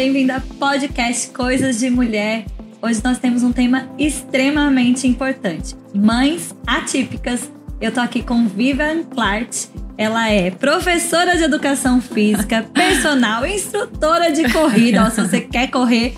bem-vindo ao podcast Coisas de Mulher. Hoje nós temos um tema extremamente importante: mães atípicas. Eu tô aqui com Vivian Clark. Ela é professora de educação física, personal, instrutora de corrida. Ó, se você quer correr,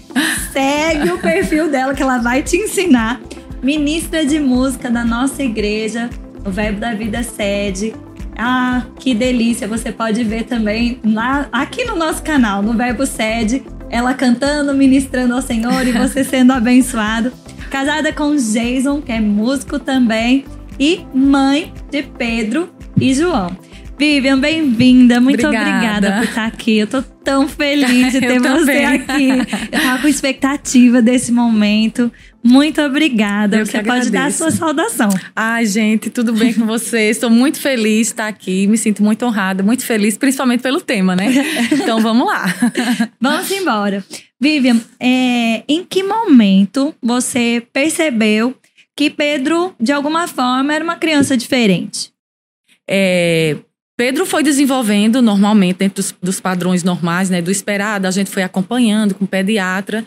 segue o perfil dela que ela vai te ensinar. Ministra de música da nossa igreja, o Verbo da Vida Sede. Ah, que delícia! Você pode ver também lá, aqui no nosso canal, no Verbo Sede, ela cantando, ministrando ao Senhor e você sendo abençoado. Casada com Jason, que é músico também, e mãe de Pedro e João. Vivian, bem-vinda. Muito obrigada. obrigada. por estar aqui. Eu tô tão feliz de ter você aqui. Eu tava com expectativa desse momento. Muito obrigada. Eu você pode dar a sua saudação. Ai, gente, tudo bem com vocês? Estou muito feliz de estar aqui. Me sinto muito honrada, muito feliz, principalmente pelo tema, né? Então vamos lá. vamos embora. Vivian, é, em que momento você percebeu que Pedro, de alguma forma, era uma criança diferente? É, Pedro foi desenvolvendo normalmente, dentro dos, dos, padrões normais, né, do esperado, a gente foi acompanhando com o pediatra.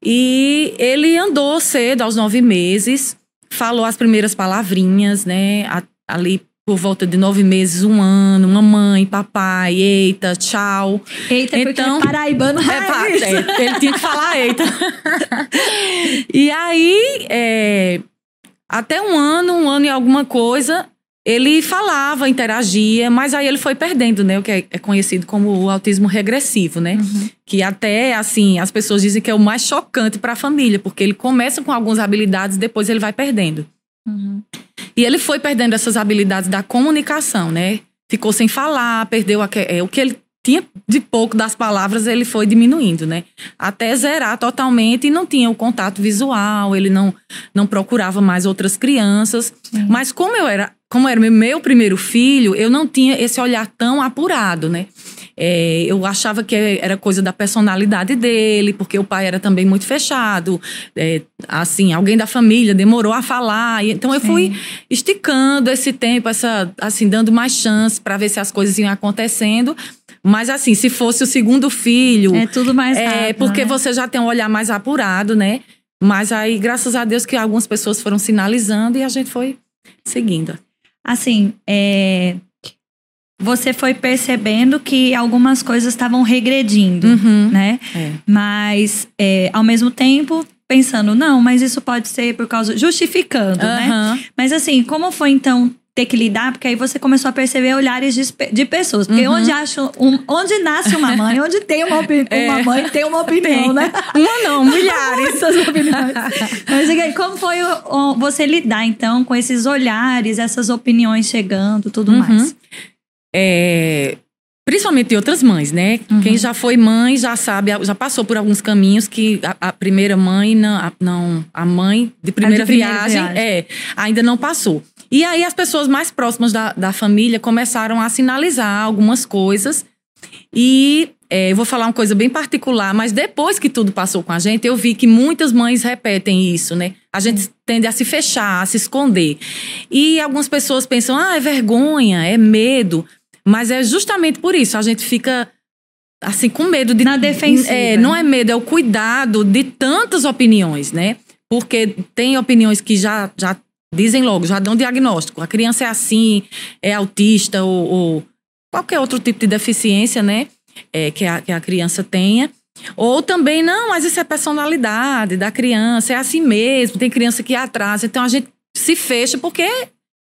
E ele andou cedo, aos nove meses, falou as primeiras palavrinhas, né, ali por volta de nove meses, um ano, mamãe, papai, eita, tchau. Eita, então, porque é paraibano é, é, ele tinha que falar eita. e aí, é, até um ano, um ano e alguma coisa, ele falava, interagia, mas aí ele foi perdendo, né? O que é, é conhecido como o autismo regressivo, né? Uhum. Que até, assim, as pessoas dizem que é o mais chocante para a família, porque ele começa com algumas habilidades, depois ele vai perdendo. Uhum. E ele foi perdendo essas habilidades da comunicação, né? Ficou sem falar, perdeu a, é, o que ele tinha de pouco das palavras, ele foi diminuindo, né? Até zerar totalmente e não tinha o contato visual, ele não, não procurava mais outras crianças. Uhum. Mas como eu era como era meu primeiro filho, eu não tinha esse olhar tão apurado, né? É, eu achava que era coisa da personalidade dele, porque o pai era também muito fechado. É, assim, alguém da família demorou a falar. Então eu Sim. fui esticando esse tempo, essa, assim, dando mais chance para ver se as coisas iam acontecendo. Mas assim, se fosse o segundo filho. É tudo mais é, rápido. É, porque né? você já tem um olhar mais apurado, né? Mas aí, graças a Deus, que algumas pessoas foram sinalizando e a gente foi seguindo assim, é, você foi percebendo que algumas coisas estavam regredindo, uhum. né? É. Mas, é, ao mesmo tempo, pensando, não, mas isso pode ser por causa. justificando, uhum. né? Mas, assim, como foi então ter que lidar, porque aí você começou a perceber olhares de, de pessoas. Porque uhum. onde, acho um, onde nasce uma mãe, onde tem uma, é. uma mãe, tem uma opinião, tem. né? Uma não, milhares. Muitas opiniões. Mas aí, como foi o, o, você lidar, então, com esses olhares, essas opiniões chegando, tudo uhum. mais? É, Principalmente de outras mães, né? Uhum. Quem já foi mãe já sabe, já passou por alguns caminhos que a, a primeira mãe, não a, não, a mãe de primeira, de primeira viagem, viagem, é, ainda não passou. E aí as pessoas mais próximas da, da família começaram a sinalizar algumas coisas. E é, eu vou falar uma coisa bem particular, mas depois que tudo passou com a gente, eu vi que muitas mães repetem isso, né? A gente tende a se fechar, a se esconder. E algumas pessoas pensam, ah, é vergonha, é medo. Mas é justamente por isso, a gente fica assim com medo de na defensiva. É, não é medo, é o cuidado de tantas opiniões, né? Porque tem opiniões que já já dizem logo, já dão diagnóstico. A criança é assim, é autista ou, ou qualquer outro tipo de deficiência, né? É, que, a, que a criança tenha. Ou também, não, mas isso é personalidade da criança, é assim mesmo. Tem criança que atrasa. Então a gente se fecha porque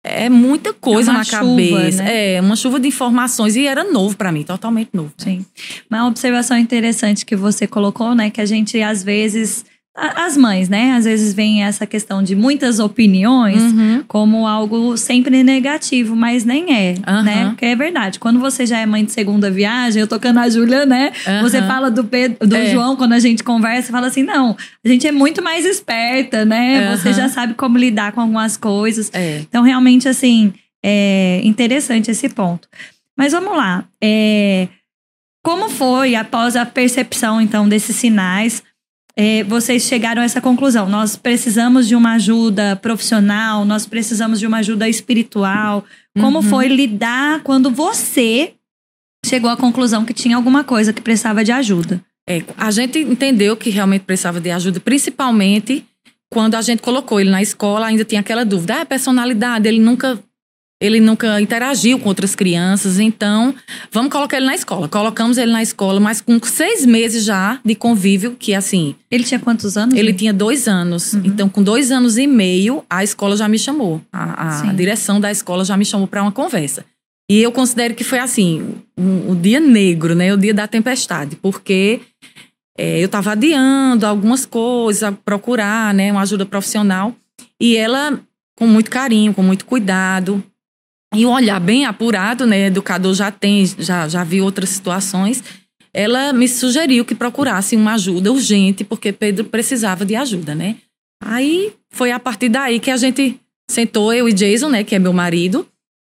é muita coisa é na chuva, cabeça. Né? É, uma chuva de informações. E era novo para mim, totalmente novo. Sim. Uma observação interessante que você colocou, né? Que a gente, às vezes as mães, né? Às vezes vem essa questão de muitas opiniões uhum. como algo sempre negativo, mas nem é, uhum. né? Porque é verdade. Quando você já é mãe de segunda viagem, eu tocando a Júlia, né? Uhum. Você fala do Pedro, do é. João quando a gente conversa, fala assim: "Não, a gente é muito mais esperta, né? Você já sabe como lidar com algumas coisas". É. Então, realmente assim, é interessante esse ponto. Mas vamos lá. É, como foi após a percepção então desses sinais? É, vocês chegaram a essa conclusão? Nós precisamos de uma ajuda profissional, nós precisamos de uma ajuda espiritual. Como uhum. foi lidar quando você chegou à conclusão que tinha alguma coisa que precisava de ajuda? É, a gente entendeu que realmente precisava de ajuda, principalmente quando a gente colocou ele na escola, ainda tinha aquela dúvida, ah, personalidade, ele nunca ele nunca interagiu com outras crianças, então vamos colocar ele na escola. Colocamos ele na escola, mas com seis meses já de convívio, que assim. Ele tinha quantos anos? Ele tinha dois anos. Uhum. Então, com dois anos e meio, a escola já me chamou. A, a direção da escola já me chamou para uma conversa. E eu considero que foi assim, o um, um dia negro, né? O dia da tempestade, porque é, eu estava adiando algumas coisas, procurar, né, uma ajuda profissional. E ela, com muito carinho, com muito cuidado, e um olhar bem apurado, né? Educador já tem, já, já viu outras situações. Ela me sugeriu que procurasse uma ajuda urgente, porque Pedro precisava de ajuda, né? Aí foi a partir daí que a gente sentou, eu e Jason, né, que é meu marido,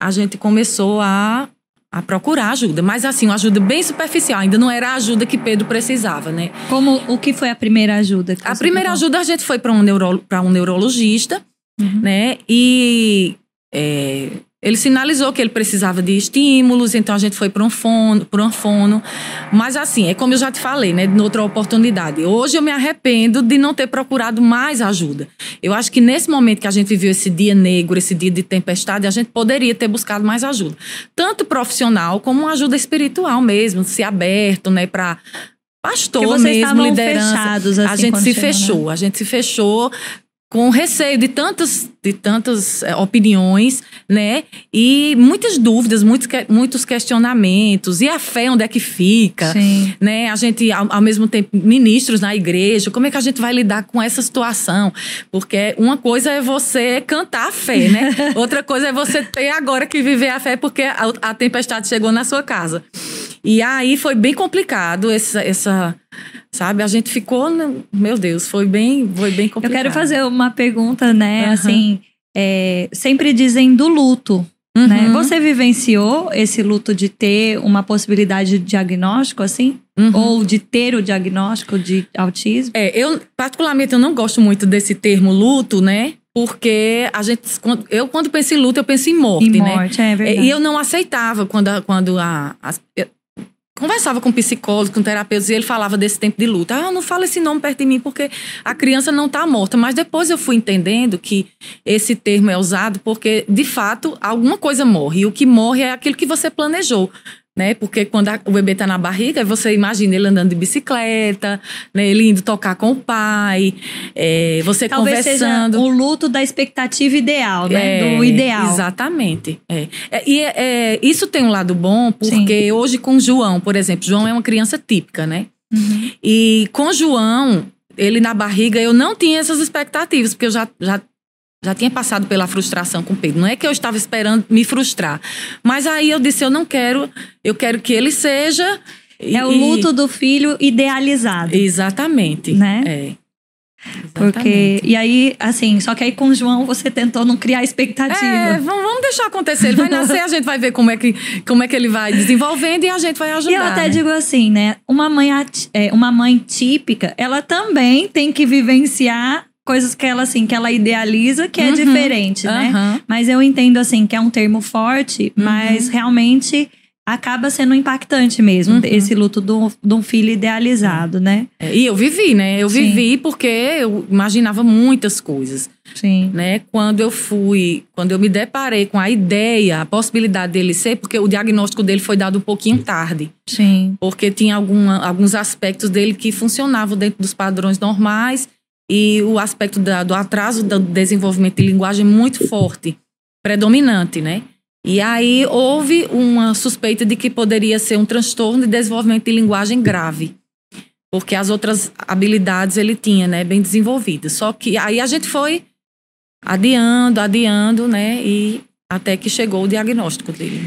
a gente começou a, a procurar ajuda. Mas assim, uma ajuda bem superficial, ainda não era a ajuda que Pedro precisava, né? Como o que foi a primeira ajuda? a primeira ajuda a gente foi para um, neuro, um neurologista, uhum. né? E é, ele sinalizou que ele precisava de estímulos, então a gente foi para um fono, para um fono. Mas assim, é como eu já te falei, né, em outra oportunidade. Hoje eu me arrependo de não ter procurado mais ajuda. Eu acho que nesse momento que a gente viveu esse dia negro, esse dia de tempestade, a gente poderia ter buscado mais ajuda, tanto profissional como uma ajuda espiritual mesmo, se aberto, né, para pastor mesmo, liderança. Fechados, assim, a gente se chegou, fechou, né? a gente se fechou com receio de tantas, de tantas é, opiniões, né? E muitas dúvidas, muitos, muitos questionamentos. E a fé, onde é que fica? Sim. Né? A gente, ao, ao, mesmo tempo, ministros na igreja, como é que a gente vai lidar com essa situação? Porque uma coisa é você cantar a fé, né? Outra coisa é você ter agora que viver a fé porque a, a tempestade chegou na sua casa. E aí foi bem complicado essa, essa sabe? A gente ficou, meu Deus, foi bem, foi bem complicado. Eu quero fazer uma pergunta, né? Uhum. Assim, é, sempre dizem do luto. Né? Uhum. Né? Você vivenciou esse luto de ter uma possibilidade de diagnóstico, assim? Uhum. Ou de ter o diagnóstico de autismo? É, eu, particularmente, eu não gosto muito desse termo luto, né? Porque a gente, eu quando penso em luto, eu penso em morte, em né? morte, é verdade. E eu não aceitava quando, a, quando a, a, conversava com psicólogos, com terapeutas, e ele falava desse tempo de luta. Ah, não fala esse nome perto de mim porque a criança não está morta. Mas depois eu fui entendendo que esse termo é usado porque, de fato, alguma coisa morre. E o que morre é aquilo que você planejou né? Porque quando a, o bebê tá na barriga, você imagina ele andando de bicicleta, né? Ele indo tocar com o pai, é, você Talvez conversando. Seja o luto da expectativa ideal, né? É, Do ideal. Exatamente. É. é e é, é, isso tem um lado bom, porque Sim. hoje com João, por exemplo, João é uma criança típica, né? Uhum. E com João, ele na barriga, eu não tinha essas expectativas, porque eu já, já já tinha passado pela frustração com Pedro. Não é que eu estava esperando me frustrar. Mas aí eu disse: eu não quero, eu quero que ele seja. É o luto do filho idealizado. Exatamente. Né? É. Exatamente. Porque, e aí, assim, só que aí com o João você tentou não criar expectativa. É, vamos deixar acontecer. Ele vai nascer, a gente vai ver como é, que, como é que ele vai desenvolvendo e a gente vai ajudar. E eu até né? digo assim, né? Uma mãe, é, uma mãe típica, ela também tem que vivenciar coisas que ela, assim, que ela idealiza que é uhum, diferente, né? Uhum. Mas eu entendo, assim, que é um termo forte, uhum. mas realmente acaba sendo impactante mesmo, uhum. esse luto de um filho idealizado, né? É, e eu vivi, né? Eu Sim. vivi porque eu imaginava muitas coisas. Sim. Né? Quando eu fui, quando eu me deparei com a ideia, a possibilidade dele ser, porque o diagnóstico dele foi dado um pouquinho tarde. Sim. Porque tinha alguma, alguns aspectos dele que funcionavam dentro dos padrões normais e o aspecto da, do atraso do desenvolvimento de linguagem muito forte, predominante, né? E aí houve uma suspeita de que poderia ser um transtorno de desenvolvimento de linguagem grave, porque as outras habilidades ele tinha, né, bem desenvolvidas. Só que aí a gente foi adiando, adiando, né, e até que chegou o diagnóstico dele.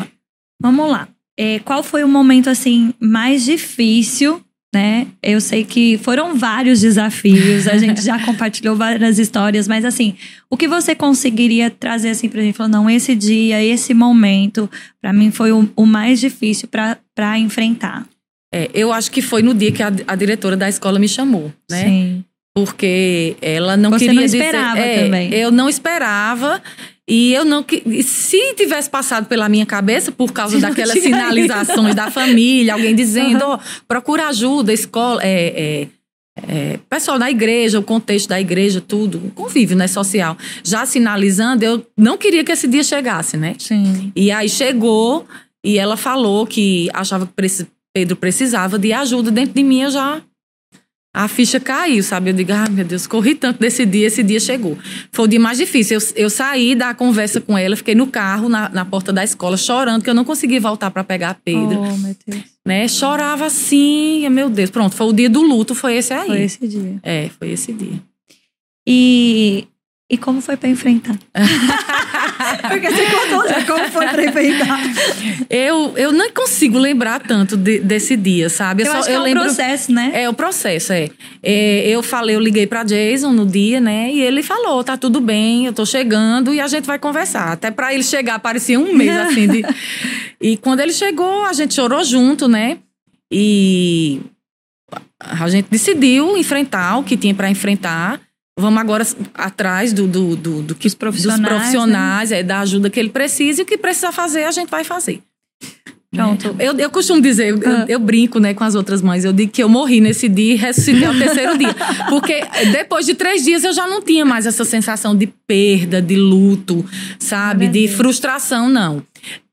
Vamos lá. É, qual foi o momento assim mais difícil né? Eu sei que foram vários desafios, a gente já compartilhou várias histórias, mas assim, o que você conseguiria trazer assim pra gente? Falou, não, esse dia, esse momento, para mim foi o, o mais difícil para enfrentar. É, eu acho que foi no dia que a, a, diretora da escola me chamou, né? Sim. Porque ela não você queria não esperava dizer, é, também. Eu não esperava E eu não. Se tivesse passado pela minha cabeça, por causa daquelas sinalizações da família, alguém dizendo, uhum. oh, procura ajuda, escola. É, é, é, pessoal da igreja, o contexto da igreja, tudo, convívio, né, social. Já sinalizando, eu não queria que esse dia chegasse, né? Sim. E aí chegou e ela falou que achava que Pedro precisava de ajuda dentro de mim, eu já a ficha caiu, sabe? Eu digo, ah, meu Deus, corri tanto desse dia, esse dia chegou. Foi o dia mais difícil. Eu, eu saí da conversa com ela, fiquei no carro, na, na porta da escola, chorando, que eu não consegui voltar para pegar Pedro. Oh, meu Deus. Né? Chorava assim, meu Deus. Pronto, foi o dia do luto, foi esse aí. Foi esse dia. É, foi esse dia. E e como foi para enfrentar? Porque você contou já como foi para enfrentar. Eu, eu não consigo lembrar tanto de, desse dia, sabe? Eu, eu só, acho eu é lembro, o processo, né? É o processo, é. é. Eu falei, eu liguei para Jason no dia, né? E ele falou, tá tudo bem, eu tô chegando e a gente vai conversar. Até para ele chegar, parecia um mês, assim. De... e quando ele chegou, a gente chorou junto, né? E a gente decidiu enfrentar o que tinha para enfrentar. Vamos agora atrás do, do, do, do que, dos profissionais, dos profissionais né? é, da ajuda que ele precisa e o que precisa fazer, a gente vai fazer. Pronto. Eu, eu costumo dizer, eu, ah. eu, brinco né, com as outras mães, eu digo que eu morri nesse dia e ressuscitei ao terceiro dia. Porque depois de três dias eu já não tinha mais essa sensação de perda, de luto, sabe? de frustração, não.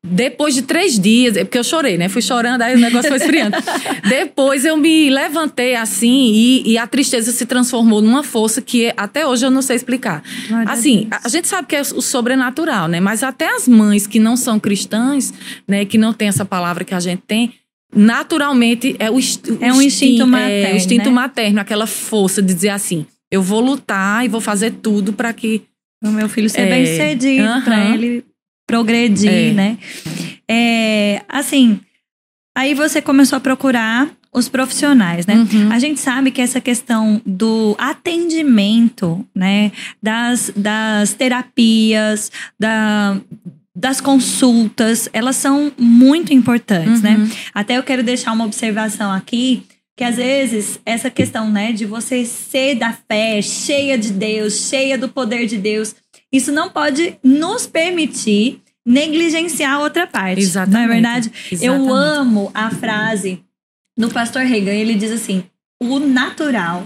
Depois de três dias, é porque eu chorei, né? Fui chorando, aí o negócio foi esfriando. Depois eu me levantei assim e, e, a tristeza se transformou numa força que até hoje eu não sei explicar. Glória assim, a, a, gente sabe que é o sobrenatural, né? Mas até as mães que não são cristãs, né? Que não tem essa palavra que a gente tem, naturalmente é o, o é um instinto materno, é, o instinto né? materno, aquela força de dizer assim, eu vou lutar e vou fazer tudo para que o meu filho ser é, bem sucedido, uh -huh. para ele progredir, é. né? É, assim, aí você começou a procurar os profissionais, né? Uhum. A gente sabe que essa questão do atendimento, né, das, das terapias, da, das consultas, elas são muito importantes, né? uhum. né? Até eu quero deixar uma observação aqui, que às vezes essa questão, né, de você ser da fé, cheia de Deus, cheia do poder de Deus, isso não pode nos permitir negligenciar outra parte. Exatamente. Não é verdade? Exatamente. Eu amo a frase do pastor Reagan. Ele diz assim: o natural,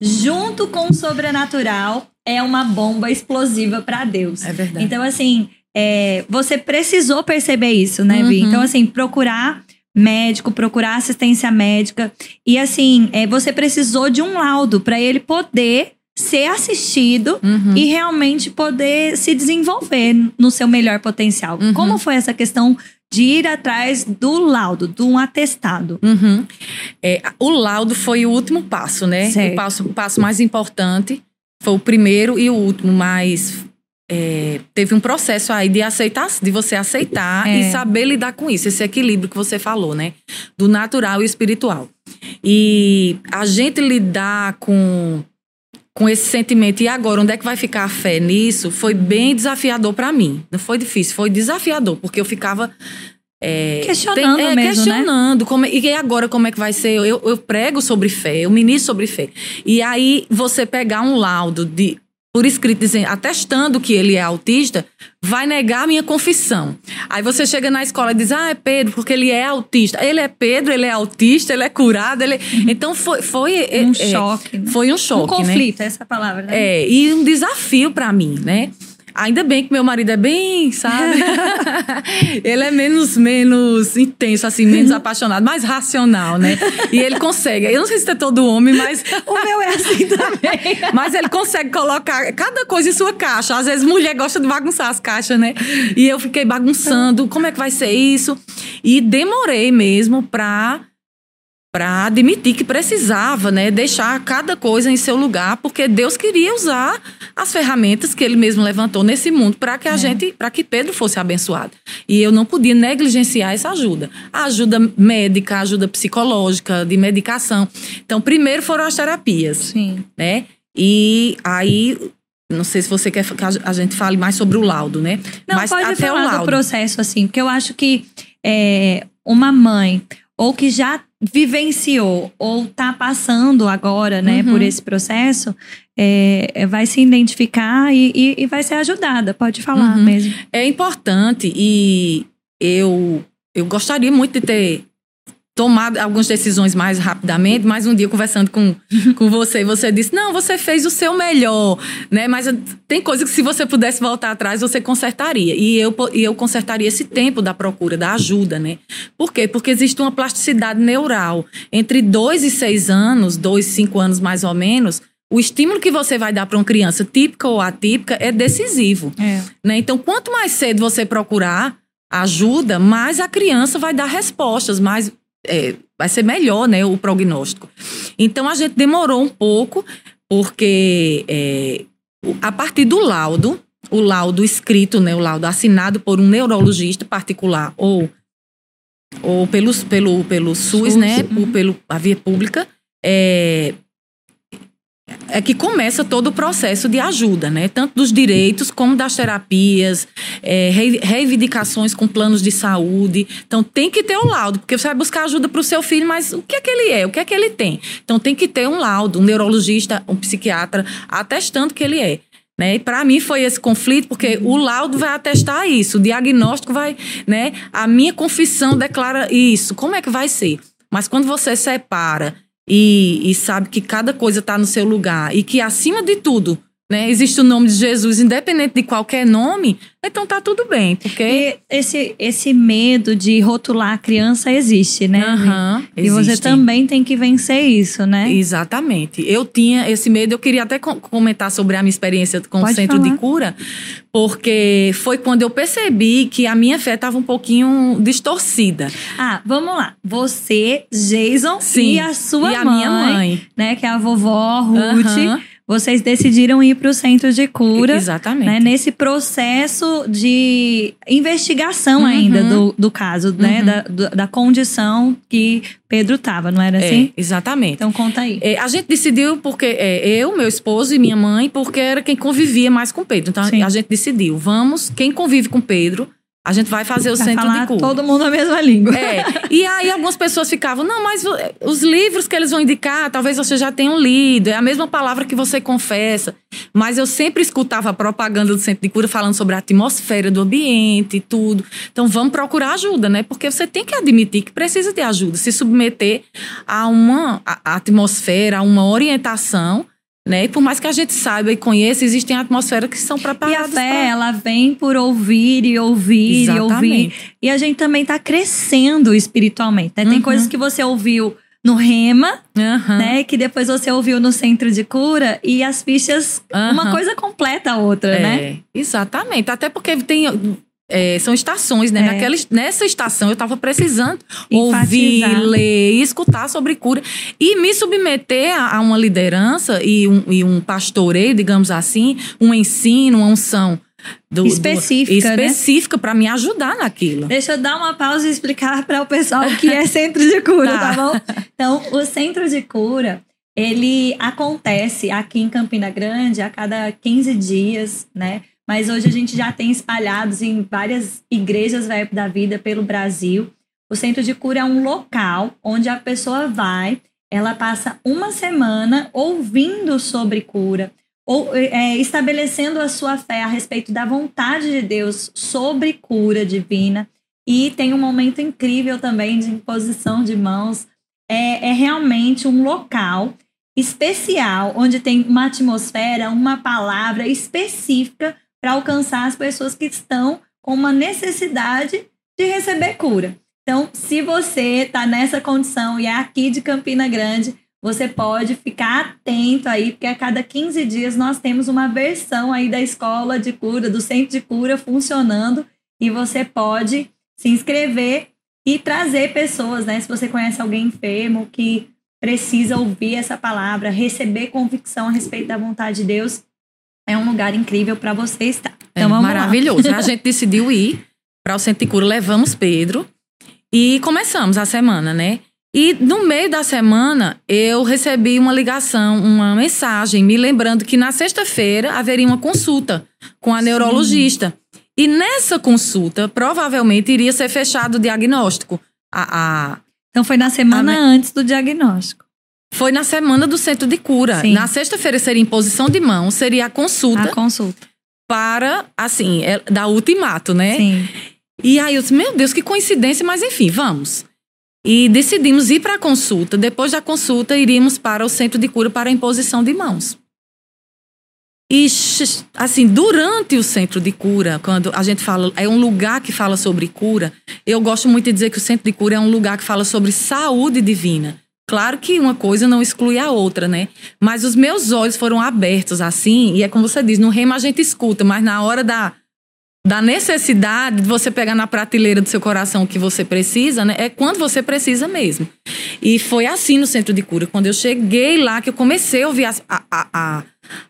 junto com o sobrenatural, é uma bomba explosiva para Deus. É verdade. Então, assim, é, você precisou perceber isso, né, Vi? Uhum. Então, assim, procurar médico, procurar assistência médica. E, assim, é, você precisou de um laudo para ele poder ser assistido uhum. e realmente poder se desenvolver no seu melhor potencial. Uhum. Como foi essa questão de ir atrás do laudo, de um atestado? Uhum. É, o laudo foi o último passo, né? Certo. O passo, o passo mais importante foi o primeiro e o último, mas é, teve um processo aí de aceitar, de você aceitar é. e saber lidar com isso, esse equilíbrio que você falou, né? Do natural e espiritual. E a gente lidar com com esse sentimento, e agora, onde é que vai ficar a fé nisso? Foi bem desafiador para mim. Não foi difícil, foi desafiador, porque eu ficava. É, questionando tem, é, mesmo, né? questionando né? como, e agora como é que vai ser eu, eu prego sobre fé eu ministro sobre fé e aí você pegar um laudo de por escrito dizendo, atestando que ele é autista, vai negar a minha confissão. Aí você chega na escola e diz: Ah, é Pedro, porque ele é autista. Ele é Pedro, ele é autista, ele é curado. Ele... Uhum. Então foi. foi um é, choque. Né? Foi um choque. Um né? conflito, né? essa palavra, né? É, e um desafio para mim, né? Ainda bem que meu marido é bem, sabe? ele é menos, menos intenso, assim, menos apaixonado, mais racional, né? E ele consegue. Eu não sei se é todo homem, mas. o meu é assim também. mas ele consegue colocar cada coisa em sua caixa. Às vezes mulher gosta de bagunçar as caixas, né? E eu fiquei bagunçando. Como é que vai ser isso? E demorei mesmo pra para admitir que precisava, né, deixar cada coisa em seu lugar, porque Deus queria usar as ferramentas que ele mesmo levantou nesse mundo para que a é. gente, para que Pedro fosse abençoado. E eu não podia negligenciar essa ajuda. A ajuda médica, a ajuda psicológica, de medicação. Então, primeiro foram as terapias, Sim. né? E aí não sei se você quer que a gente fale mais sobre o laudo, né? Não, Mas pode até falar o laudo. do processo assim, porque eu acho que é, uma mãe ou que já vivenciou ou está passando agora, né, uhum. por esse processo, é, é, vai se identificar e, e, e, vai ser ajudada. Pode falar uhum. mesmo. É importante e eu, eu gostaria muito de ter tomado algumas decisões mais rapidamente, mas um dia conversando com, com você, você disse, não, você fez o seu melhor, né? Mas tem coisa que se você pudesse voltar atrás, você consertaria. E eu, e eu consertaria esse tempo da procura, da ajuda, né? Por quê? Porque existe uma plasticidade neural. Entre dois e seis anos, dois, cinco anos mais ou menos, o estímulo que você vai dar para uma criança típica ou atípica é decisivo. É. Né? Então, quanto mais cedo você procurar ajuda, mais a criança vai dar respostas, mais é, vai ser melhor, né, o prognóstico. Então a gente demorou um pouco, porque é, a partir do laudo, o laudo escrito, né, o laudo assinado por um neurologista particular ou, ou pelos, pelo, pelo SUS, SUS né, uhum. pelo, a via pública, é, é que começa todo o processo de ajuda, né? Tanto dos direitos como das terapias, é, reivindicações com planos de saúde. Então tem que ter um laudo, porque você vai buscar ajuda para o seu filho, mas o que é que ele é? O que é que ele tem? Então tem que ter um laudo, um neurologista, um psiquiatra atestando que ele é. Né? E para mim foi esse conflito, porque o laudo vai atestar isso, o diagnóstico vai, né? A minha confissão declara isso. Como é que vai ser? Mas quando você separa e, e sabe que cada coisa está no seu lugar e que, acima de tudo, né, existe o nome de Jesus, independente de qualquer nome, então tá tudo bem, porque... E esse, esse medo de rotular a criança existe, né? Uhum, e você também tem que vencer isso, né? Exatamente. Eu tinha esse medo, eu queria até comentar sobre a minha experiência com Pode o centro falar. de cura, porque foi quando eu percebi que a minha fé estava um pouquinho distorcida. Ah, vamos lá. Você, Jason Sim, e a sua e a mãe, minha mãe, né, que é a vovó Ruth. Uhum vocês decidiram ir para o centro de cura. Exatamente. Né, nesse processo de investigação uhum. ainda do, do caso, né, uhum. né? Da, da condição que Pedro estava, não era é, assim? É, exatamente. Então conta aí. É, a gente decidiu porque é, eu, meu esposo e minha mãe, porque era quem convivia mais com Pedro. Então Sim. a gente decidiu, vamos, quem convive com Pedro, a gente vai fazer o vai centro de cura. todo mundo a mesma língua. É. E aí algumas pessoas ficavam, não, mas os livros que eles vão indicar, talvez você já tenha lido, é a mesma palavra que você confessa. Mas eu sempre escutava a propaganda do centro de cura falando sobre a atmosfera do ambiente e tudo. Então vamos procurar ajuda, né? Porque você tem que admitir que precisa de ajuda, se submeter a uma atmosfera, a uma orientação né? E por mais que a gente saiba e conheça, existem atmosferas que são preparadas. E a fé, pra... ela vem por ouvir e ouvir Exatamente. e ouvir. E a gente também está crescendo espiritualmente. Né? Tem uhum. coisas que você ouviu no Rema, uhum. né? Que depois você ouviu no centro de cura e as fichas, uhum. uma coisa completa a outra, é, né? Exatamente. Até porque tem é, são estações, né? É. Naquela, nessa estação eu estava precisando ouvir, ler e escutar sobre cura. E me submeter a, a uma liderança e um, e um pastoreio, digamos assim, um ensino, uma unção. Do, específica, do, específica né? para me ajudar naquilo. Deixa eu dar uma pausa e explicar para o pessoal o que é centro de cura, tá. tá bom? Então, o centro de cura, ele acontece aqui em Campina Grande a cada 15 dias, né? Mas hoje a gente já tem espalhados em várias igrejas da vida pelo Brasil. O centro de cura é um local onde a pessoa vai, ela passa uma semana ouvindo sobre cura, ou é, estabelecendo a sua fé a respeito da vontade de Deus sobre cura divina. E tem um momento incrível também de imposição de mãos. É, é realmente um local especial, onde tem uma atmosfera, uma palavra específica para alcançar as pessoas que estão com uma necessidade de receber cura. Então, se você está nessa condição e é aqui de Campina Grande, você pode ficar atento aí, porque a cada 15 dias nós temos uma versão aí da escola de cura, do centro de cura funcionando, e você pode se inscrever e trazer pessoas, né? Se você conhece alguém enfermo que precisa ouvir essa palavra, receber convicção a respeito da vontade de Deus, é um lugar incrível para você estar. Então, é maravilhoso. Lá. A gente decidiu ir para o Centro de Cura, levamos Pedro e começamos a semana, né? E no meio da semana, eu recebi uma ligação, uma mensagem, me lembrando que na sexta-feira haveria uma consulta com a Sim. neurologista. E nessa consulta, provavelmente iria ser fechado o diagnóstico. A, a, Então foi na semana antes do diagnóstico. Foi na semana do centro de cura. Sim. Na sexta-feira seria imposição de mão, seria a consulta A consulta. para, assim, é, dar ultimato, né? Sim. E aí eu disse, meu Deus, que coincidência, mas enfim, vamos. E decidimos ir para a consulta. Depois da consulta, iríamos para o centro de cura para a imposição de mãos. E, assim, durante o centro de cura, quando a gente fala, é um lugar que fala sobre cura, eu gosto muito de dizer que o centro de cura é um lugar que fala sobre saúde divina. Claro que uma coisa não exclui a outra, né? Mas os meus olhos foram abertos assim, e é como você diz, no rema a gente escuta, mas na hora da, da necessidade de você pegar na prateleira do seu coração o que você precisa, né? É quando você precisa mesmo. E foi assim no centro de cura. Quando eu cheguei lá, que eu comecei a ouvir a, a, a,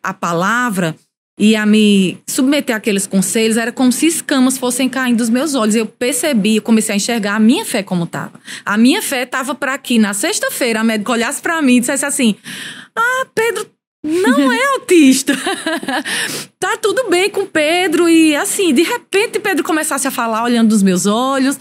a palavra e a me submeter àqueles conselhos, era como se escamas fossem caindo dos meus olhos. Eu percebi, eu comecei a enxergar a minha fé como estava. A minha fé estava para aqui. Na sexta-feira, a médica olhasse para mim e dissesse assim: Ah, Pedro não é autista. tá tudo bem com Pedro. E assim, de repente, Pedro começasse a falar olhando nos meus olhos.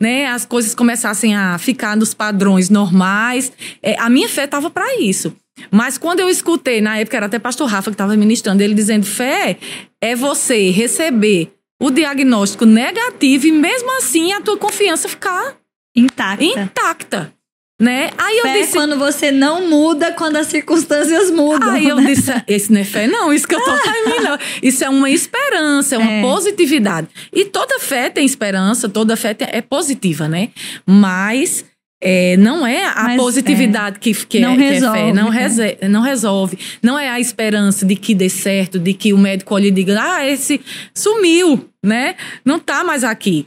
Né, as coisas começassem a ficar nos padrões normais. É, a minha fé estava para isso. Mas quando eu escutei, na época era até pastor Rafa que estava ministrando, ele dizendo: fé é você receber o diagnóstico negativo e mesmo assim a tua confiança ficar Intacta. intacta. Né? Aí eu Fé é disse. quando você não muda quando as circunstâncias mudam. Aí eu né? disse, esse não é fé, não, isso que eu tô mim, não. Isso é uma esperança, é uma É. positividade. E toda fé tem esperança, toda fé tem- é positiva, né? Mas é, não é a Mas, positividade que, que, Não é, que é resolve, fé. Não, né? não resolve. Não é a esperança de que dê certo, de que o médico olhe e diga, ah, esse sumiu, né? Não tá mais aqui.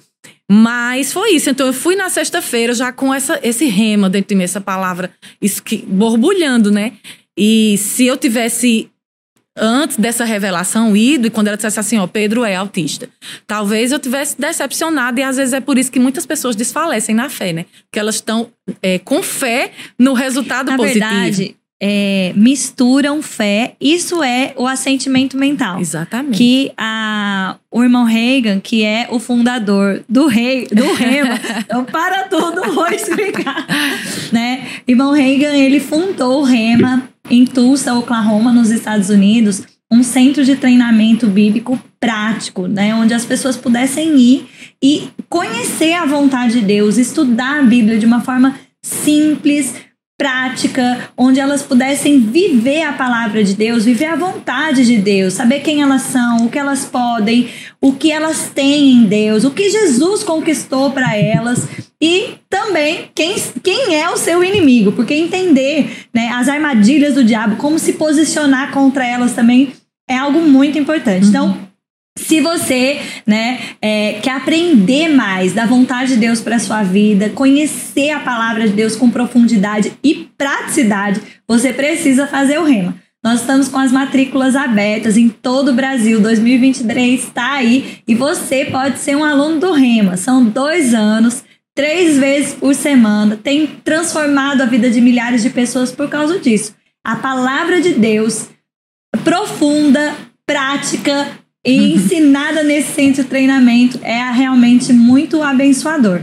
Mas foi isso. Então eu fui na sexta-feira já com essa, esse rema dentro de mim, essa palavra que, borbulhando, né? E se eu tivesse, antes dessa revelação, ido, e quando ela dissesse assim, ó, Pedro é autista, talvez eu tivesse decepcionado, e às vezes é por isso que muitas pessoas desfalecem na fé, né? Porque elas estão é, com fé no resultado Na positivo. verdade, é, misturam fé. Isso é o assentimento mental. Exatamente. Que a, o irmão Reagan, que é o fundador do rei, do Rema, então para tudo, vou explicar. né? Irmão Reagan, ele fundou o Rema em Tulsa, Oklahoma, nos Estados Unidos, um centro de treinamento bíblico prático, né? Onde as pessoas pudessem ir e conhecer a vontade de Deus, estudar a Bíblia de uma forma simples, prática, onde elas pudessem viver a palavra de Deus, viver a vontade de Deus, saber quem elas são, o que elas podem, o que elas têm em Deus, o que Jesus conquistou para elas e também quem, quem é o seu inimigo, porque entender né, as armadilhas do diabo, como se posicionar contra elas também é algo muito importante. Então, se você né, é, quer aprender mais da vontade de Deus para sua vida, conhecer a palavra de Deus com profundidade e praticidade, você precisa fazer o rema. Nós estamos com as matrículas abertas em todo o Brasil. 2023 está aí e você pode ser um aluno do Rema. São dois anos, três vezes por semana. Tem transformado a vida de milhares de pessoas por causa disso. A palavra de Deus profunda, prática e ensinada nesse centro de treinamento é realmente muito abençoador.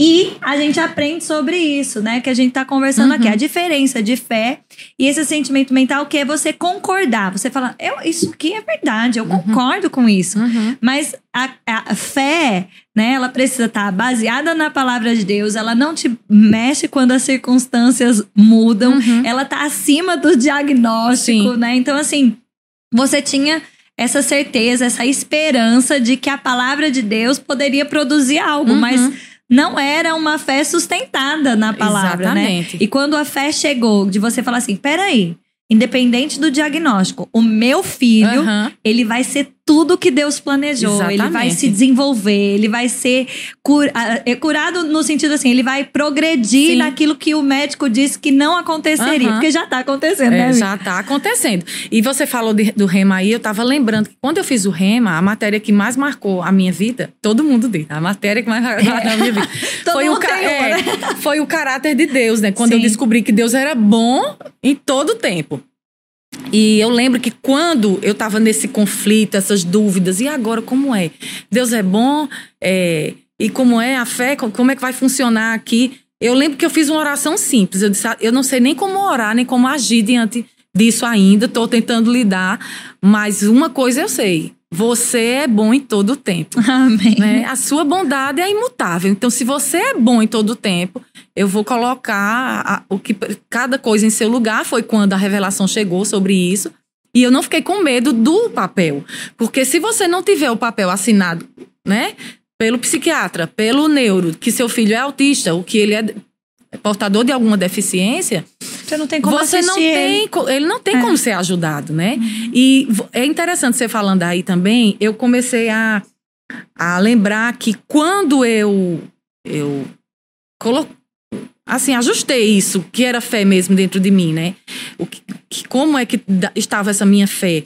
E a gente aprende sobre isso, né? Que a gente tá conversando aqui. A diferença de fé e esse sentimento mental que é você concordar. Você fala, eu, isso aqui é verdade, eu concordo com isso. Uhum. Mas a, a fé, né, ela precisa estar baseada na palavra de Deus, ela não te mexe quando as circunstâncias mudam, Uhum. ela tá acima do diagnóstico, Sim. né? Então, assim, você tinha essa certeza, essa esperança de que a palavra de Deus poderia produzir algo, Uhum. mas não era uma fé sustentada na palavra, Exatamente. né? E quando a fé chegou, de você falar assim, peraí, independente do diagnóstico, o meu filho, Aham. ele vai ser tudo que Deus planejou. Ele vai Exatamente. se desenvolver, ele vai ser cur- ah, é curado no sentido assim, ele vai progredir Sim. naquilo que o médico disse que não aconteceria, porque já tá acontecendo, É, né? já tá acontecendo. E você falou de- do rema aí, eu tava lembrando que quando eu fiz o rema, a matéria que mais marcou a minha vida, todo mundo diz, a matéria que mais marcou a minha vida. Todo foi, o uma, é, foi o caráter de Deus, né? Quando eu Sim. descobri que Deus era bom em todo o tempo. E eu lembro que quando eu tava nesse conflito, essas dúvidas, e agora como é? Deus é bom? É, e como é a fé? Co- Como é que vai funcionar aqui? eu lembro que eu fiz uma oração simples. Eu disse, ah, eu não sei nem como orar, nem como agir diante disso ainda. Estou tentando lidar, mas uma coisa eu sei: você é bom em todo o tempo. Amém. Né? A sua bondade é imutável. Então, se você é bom em todo o tempo, eu vou colocar a, o que cada coisa em seu lugar. Foi quando a revelação chegou sobre isso. E eu não fiquei com medo do papel. Porque se você não tiver o papel assinado, né? Pelo psiquiatra, pelo neuro, que seu filho é autista, ou que ele é portador de alguma deficiência, você não tem como você não tem, ele não tem é. como ser ajudado, né? Uhum. E é interessante você falando aí também, eu comecei a, a lembrar que quando eu eu coloquei assim, ajustei isso, que era fé mesmo dentro de mim, né? O que, como é que estava essa minha fé?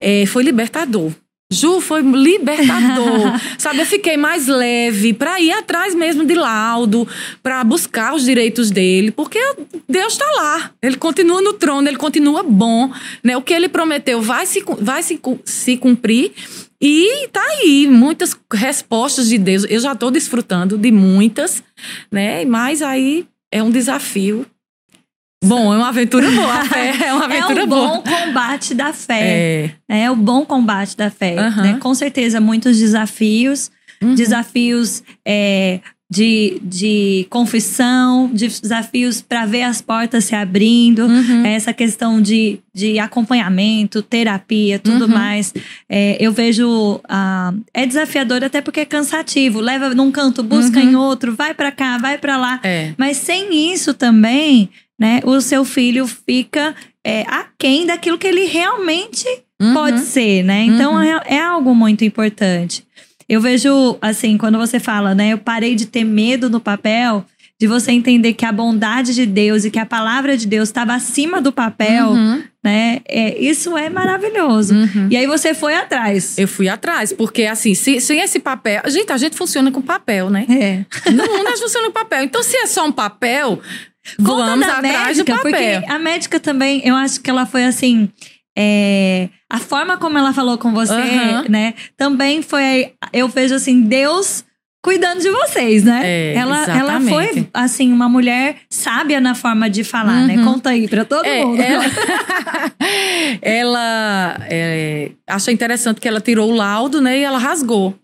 É, foi libertador. Ju foi libertador. Sabe, eu fiquei mais leve para ir atrás mesmo de laudo, para buscar os direitos dele, porque Deus está lá. Ele continua no trono, ele continua bom, né? O que ele prometeu vai se vai se, se cumprir. E tá aí, muitas respostas de Deus. Eu já estou desfrutando de muitas, né? Mas aí é um desafio Bom, é uma aventura boa. A fé é uma aventura é o boa. bom combate da fé. É, é o bom combate da fé. Uhum. Né? Com certeza, muitos desafios. Uhum. Desafios é, de, de confissão, desafios para ver as portas se abrindo, uhum. essa questão de, de acompanhamento, terapia, tudo uhum. mais. É, eu vejo. Uh, é desafiador até porque é cansativo. Leva num canto, busca uhum. em outro, vai para cá, vai para lá. É. Mas sem isso também né? O seu filho fica é, aquém daquilo que ele realmente uhum. pode ser, né? Então uhum. é, é algo muito importante. Eu vejo, assim, quando você fala, né? Eu parei de ter medo no papel, de você entender que a bondade de Deus e que a palavra de Deus estava acima do papel, uhum. né? É, isso é maravilhoso. Uhum. E aí você foi atrás. Eu fui atrás, porque assim, se, sem esse papel. Gente, a gente funciona com papel, né? É. Não, nós funciona com papel. Então, se é só um papel, Vamos atrás médica, do papel. Porque a médica também, eu acho que ela foi assim. É, a forma como ela falou com você, uhum. né? Também foi. Eu vejo assim, Deus cuidando de vocês, né? É, ela, ela foi, assim, uma mulher sábia na forma de falar, né? uhum. né? Conta aí pra todo é, mundo. Ela, ela é, achei interessante que ela tirou o laudo, né? E ela rasgou.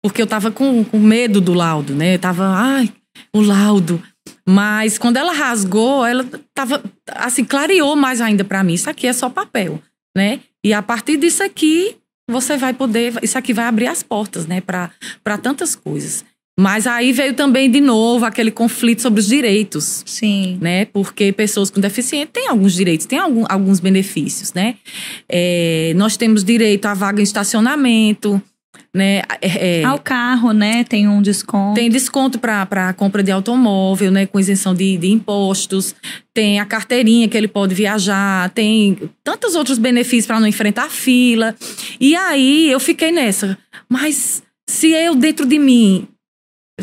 Porque eu tava com, com medo do laudo, né? Eu tava, ai, o laudo. Mas quando ela rasgou, ela tava assim, clareou mais ainda para mim. Isso aqui é só papel, né? E a partir disso aqui, você vai poder, isso aqui vai abrir as portas, né, para tantas coisas. Mas aí veio também de novo aquele conflito sobre os direitos. Sim. Né? Porque pessoas com deficiência têm alguns direitos, têm algum, alguns benefícios, né? É, nós temos direito à vaga em estacionamento, né? É, é, Ao carro, né? Tem um desconto. Tem desconto para compra de automóvel, né? Com isenção de, de impostos. Tem a carteirinha que ele pode viajar. Tem tantos outros benefícios para não enfrentar fila. E aí eu fiquei nessa. Mas se eu dentro de mim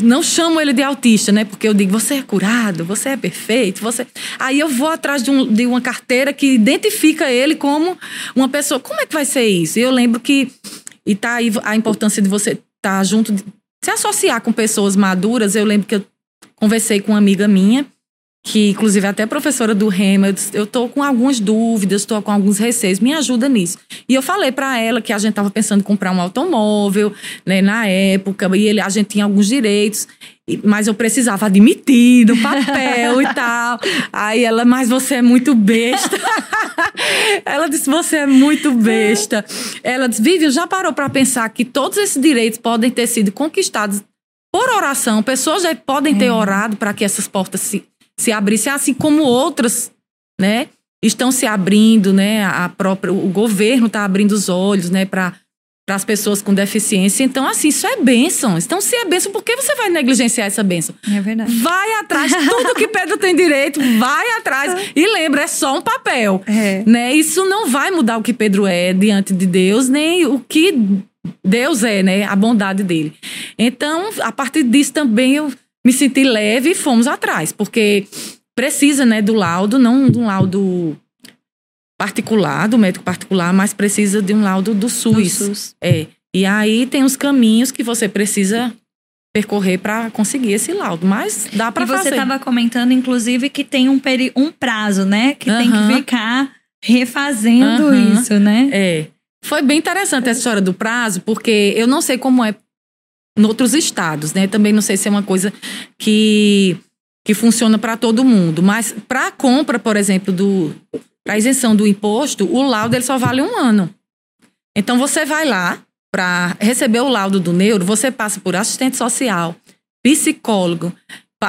não chamo ele de autista, né? Porque eu digo, você é curado, você é perfeito, você. Aí eu vou atrás de, um, de uma carteira que identifica ele como uma pessoa. Como é que vai ser isso? E eu lembro que e tá aí a importância de você estar tá junto, de, se associar com pessoas maduras. Eu lembro que eu conversei com uma amiga minha, que inclusive é até professora do Rema, eu, disse, eu tô com algumas dúvidas, estou com alguns receios, me ajuda nisso. E eu falei para ela que a gente tava pensando em comprar um automóvel, né, na época, e ele, a gente tinha alguns direitos mas eu precisava admitir no papel e tal. Aí ela, mas você é muito besta. ela disse, você é muito besta. Ela disse, Vivian, já parou para pensar que todos esses direitos podem ter sido conquistados por oração? Pessoas já podem ter é. orado para que essas portas se, se abrissem, assim como outras, né? Estão se abrindo, né? A própria, o governo está abrindo os olhos, né? Para para as pessoas com deficiência. Então, assim, isso é bênção. Então, se é bênção, por que você vai negligenciar essa bênção? É verdade. Vai atrás, tudo que Pedro tem direito, vai atrás. E lembra, é só um papel. É. Né? Isso não vai mudar o que Pedro é diante de Deus, nem o que Deus é, né? A bondade dele. Então, a partir disso também eu me senti leve e fomos atrás, porque precisa, né, do laudo, não de um laudo particular, do médico particular, mas precisa de um laudo do SUS. Do SUS. É. E aí tem os caminhos que você precisa percorrer para conseguir esse laudo, mas dá para fazer. E você estava comentando, inclusive, que tem um, peri um prazo, né? Que tem que ficar refazendo isso, né? É. Foi bem interessante essa história do prazo, porque eu não sei como é em outros estados, né? Também não sei se é uma coisa que, que funciona para todo mundo, mas para a compra, por exemplo, do para isenção do imposto, o laudo ele só vale um ano. Então você vai lá, para receber o laudo do neuro, você passa por assistente social, psicólogo,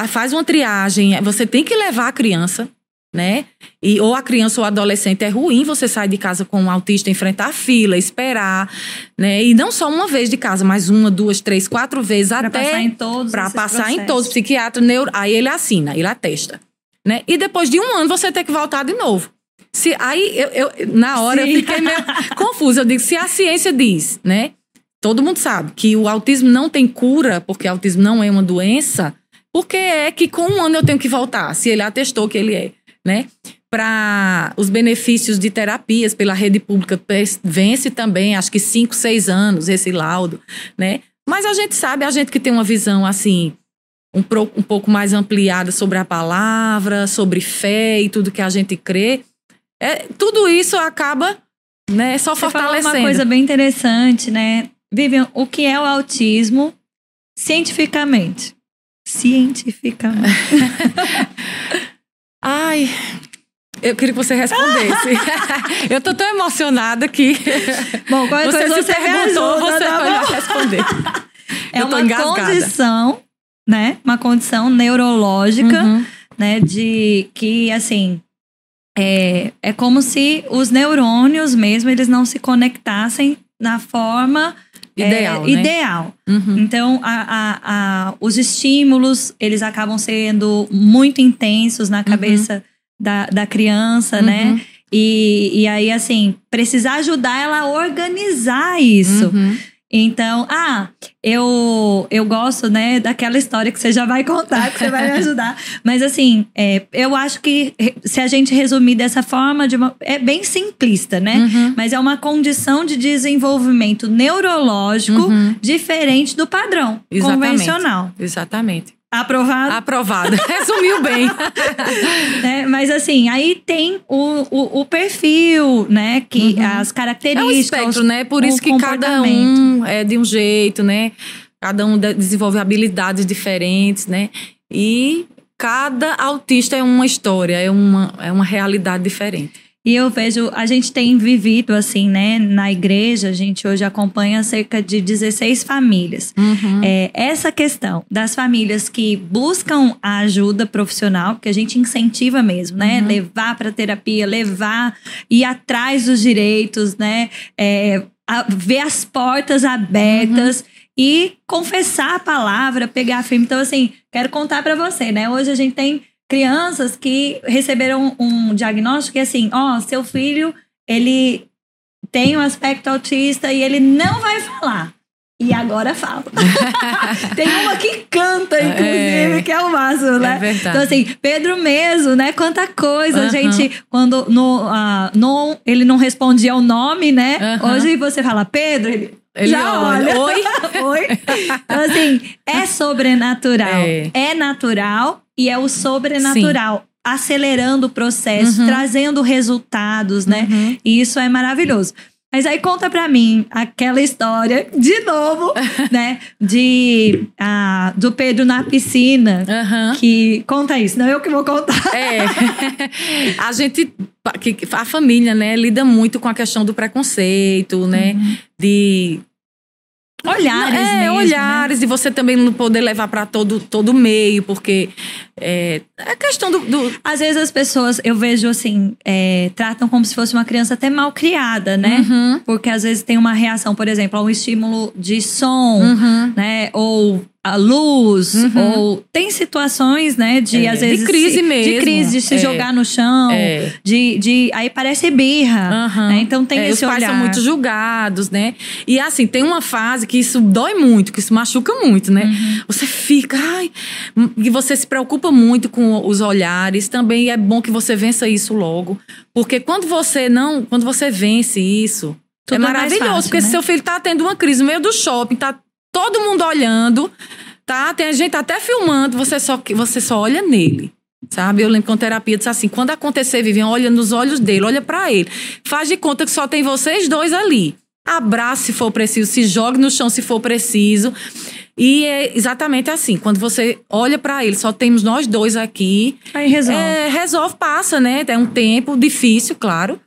faz uma triagem, você tem que levar a criança, né? E ou a criança ou adolescente é ruim você sair de casa com um autista, enfrentar a fila, esperar, né? E não só uma vez de casa, mas uma, duas, três, quatro vezes pra até passar em todos para passar processos. em todos, psiquiatra, neuro, aí ele assina, ele atesta, né? E depois de um ano você tem que voltar de novo. Se, aí, eu, eu na hora, Sim. eu fiquei meio confusa. Eu digo, se a ciência diz, né? Todo mundo sabe que o autismo não tem cura, porque o autismo não é uma doença, por que é que com um ano eu tenho que voltar, se ele atestou que ele é, né? Para os benefícios de terapias pela rede pública, vence também, acho que cinco, seis anos esse laudo, né? Mas a gente sabe, a gente que tem uma visão assim, um, pro, um pouco mais ampliada sobre a palavra, sobre fé e tudo que a gente crê, é, tudo isso acaba né, só Você fortalecendo. uma coisa bem interessante, né? Vivian, o que é o autismo cientificamente? Cientificamente. Ai, eu queria que você respondesse. eu tô tão emocionada que. Bom, qual você coisa se você perguntou, você tá vai responder. É eu uma condição, né? Uma condição neurológica, Uhum. né? De que, assim, é, é como se os neurônios mesmo, eles não se conectassem na forma é, Ideal, né? ideal. Uhum. Então, a, a, a, os estímulos, eles acabam sendo muito intensos na cabeça da, da criança, né? Uhum. E, e aí, assim, precisar ajudar ela a organizar isso. Então, ah, eu, eu gosto, né, daquela história que você já vai contar, que você vai me ajudar. Mas, assim, é, eu acho que se a gente resumir dessa forma, de uma, é bem simplista, né? Uhum. Mas é uma condição de desenvolvimento neurológico Uhum. diferente do padrão Exatamente. convencional. Exatamente. Aprovado? Aprovado. Resumiu bem. né? Mas assim, aí tem o, o, o perfil, né? Que Uhum. as É um características. espectro, né? Por isso que cada um é de um jeito, né? Cada um de- desenvolve habilidades diferentes, né? E cada autista é uma história, é uma, é uma realidade diferente. E eu vejo, a gente tem vivido assim, né? Na igreja, a gente hoje acompanha cerca de 16 famílias. Uhum. É, essa questão das famílias que buscam a ajuda profissional, que a gente incentiva mesmo, né? Uhum. Levar para terapia, levar, ir atrás dos direitos, né? É, a- ver as portas abertas Uhum. e confessar a palavra, pegar firme. Então, assim, quero contar para você, né? Hoje a gente tem crianças que receberam um diagnóstico que assim, ó, seu filho, ele tem um aspecto autista e ele não vai falar. E agora fala. tem uma que canta, inclusive, É. que é o máximo, né? É verdade. Então, assim, Pedro mesmo, né? Quanta coisa, Aham. gente. Quando no, ah, no, ele não respondia o nome, né? Aham. Hoje você fala, Pedro, ele. Ele já olha, olha. "Oi?" Oi. Então, assim, é sobrenatural. É. É, natural e é o sobrenatural. Acelerando o processo, Uhum. trazendo resultados, né? Uhum. E isso é maravilhoso. Mas aí conta pra mim aquela história, de novo, né? De, ah, do Pedro na piscina. Aham. Que conta isso, não eu que vou contar. É. a gente, a família, né, lida muito com a questão do preconceito, né? De Olhares é, mesmo, né? olhares e você também não poder levar para todo todo meio, porque é, é questão do, do- Às vezes as pessoas, eu vejo assim, é, tratam como se fosse uma criança até mal criada, né? Uhum, Porque às vezes tem uma reação, por exemplo, a um estímulo de som, uhum. né? Ou a luz, Uhum. ou tem situações, né? De É, às de vezes. crise se- mesmo. De crise, de se É. jogar no chão. É. De, de. Aí parece birra. Aham. né? Então tem É, esse os pais olhar. são muito julgados, né? E assim, tem uma fase que isso dói muito, que isso machuca muito, né? Uhum. Você fica, ai, e você se preocupa muito com os olhares. Também é bom que você vença isso logo, porque quando você não, quando você vence isso, Tudo é é maravilhoso, fácil, porque se né? seu filho tá tendo uma crise no meio do shopping, tá todo mundo olhando, tá? Tem gente até filmando, você só, você só olha nele. Sabe? Eu lembro que uma terapia disse assim: quando acontecer, Vivian, olha nos olhos dele, olha para ele. Faz de conta que só tem vocês dois ali. Abraça se for preciso, se jogue no chão se for preciso. E é exatamente assim, quando você olha para ele, só temos nós dois aqui. Aí resolve. É, resolve, passa, né? É um tempo difícil, claro.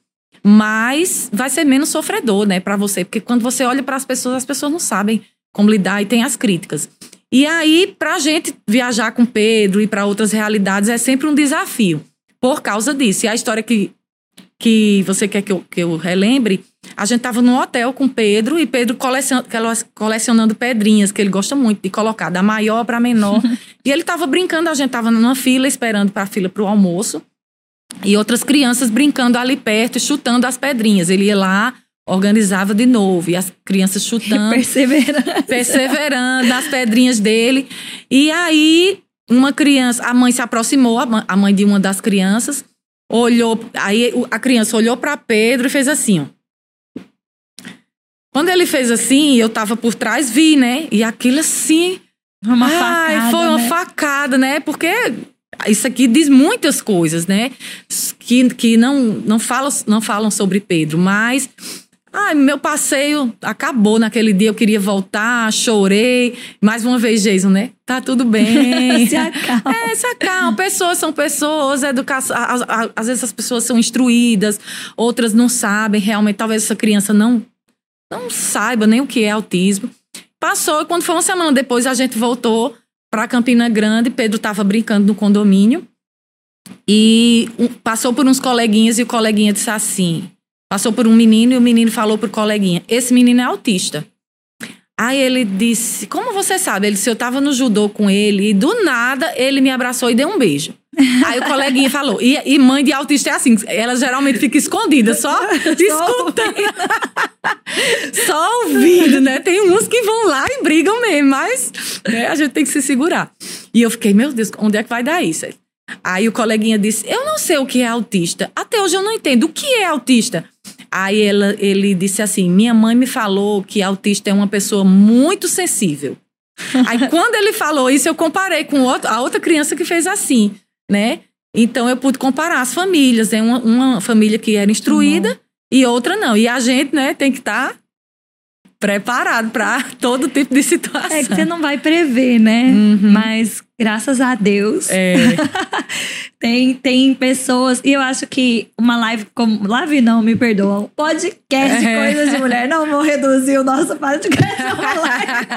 Mas vai ser menos sofredor, né, para você. Porque quando você olha para as pessoas, as pessoas não sabem como lidar e tem as críticas. E aí, pra gente viajar com Pedro e para outras realidades é sempre um desafio. Por causa disso. E a história que, que você quer que eu, que eu relembre, a gente tava num hotel com Pedro e Pedro colecionando, colecionando pedrinhas, que ele gosta muito de colocar, da maior para menor. e ele tava brincando, a gente tava numa fila, esperando para a fila pro almoço. E outras crianças brincando ali perto, chutando as pedrinhas. Ele ia lá, organizava de novo. E as crianças chutando. Perseverando. Perseverando nas pedrinhas dele. E aí, uma criança, a mãe se aproximou, a mãe de uma das crianças, olhou. Aí a criança olhou para Pedro e fez assim, ó. Quando ele fez assim, eu tava por trás, vi, né? E aquilo assim. Uma ai, facada. Foi uma né? facada, né? Porque isso aqui diz muitas coisas, né? Que, que não, não, falam, não falam sobre Pedro, mas Ai, meu passeio acabou naquele dia, eu queria voltar, chorei. Mais uma vez, Jason, né? Tá tudo bem. se acalma. É, se acalma. Pessoas são pessoas, educação. Às vezes as pessoas são instruídas, outras não sabem. Realmente, talvez essa criança não, não saiba nem o que é autismo. Passou, e quando foi uma semana depois, a gente voltou para Campina Grande. Pedro estava brincando no condomínio. E passou por uns coleguinhas e o coleguinha disse assim: Passou por um menino e o menino falou pro coleguinha: Esse menino é autista. Aí ele disse: Como você sabe? Ele disse: Eu tava no judô com ele e do nada ele me abraçou e deu um beijo. Aí o coleguinha falou: e, e, mãe de autista é assim, ela geralmente fica escondida, só escutando. só ouvindo, né? Tem uns que vão lá e brigam mesmo, mas né, a gente tem que se segurar. E eu fiquei: Meu Deus, onde é que vai dar isso? Aí o coleguinha disse: Eu não sei o que é autista. Até hoje eu não entendo. O que é autista? Aí ela, ele disse assim: Minha mãe me falou que autista é uma pessoa muito sensível. Aí quando ele falou isso, eu comparei com outro, a outra criança que fez assim, né? Então eu pude comparar as famílias. É uma, uma família que era instruída uhum. e outra não. E a gente, né, tem que estar tá preparado para todo tipo de situação. É que você não vai prever, né? Uhum. Mas graças a Deus. É. tem, tem pessoas. E eu acho que uma live como. Live não, me perdoa. Um podcast é. Coisas de Mulher. Não vou reduzir o nosso podcast a uma live.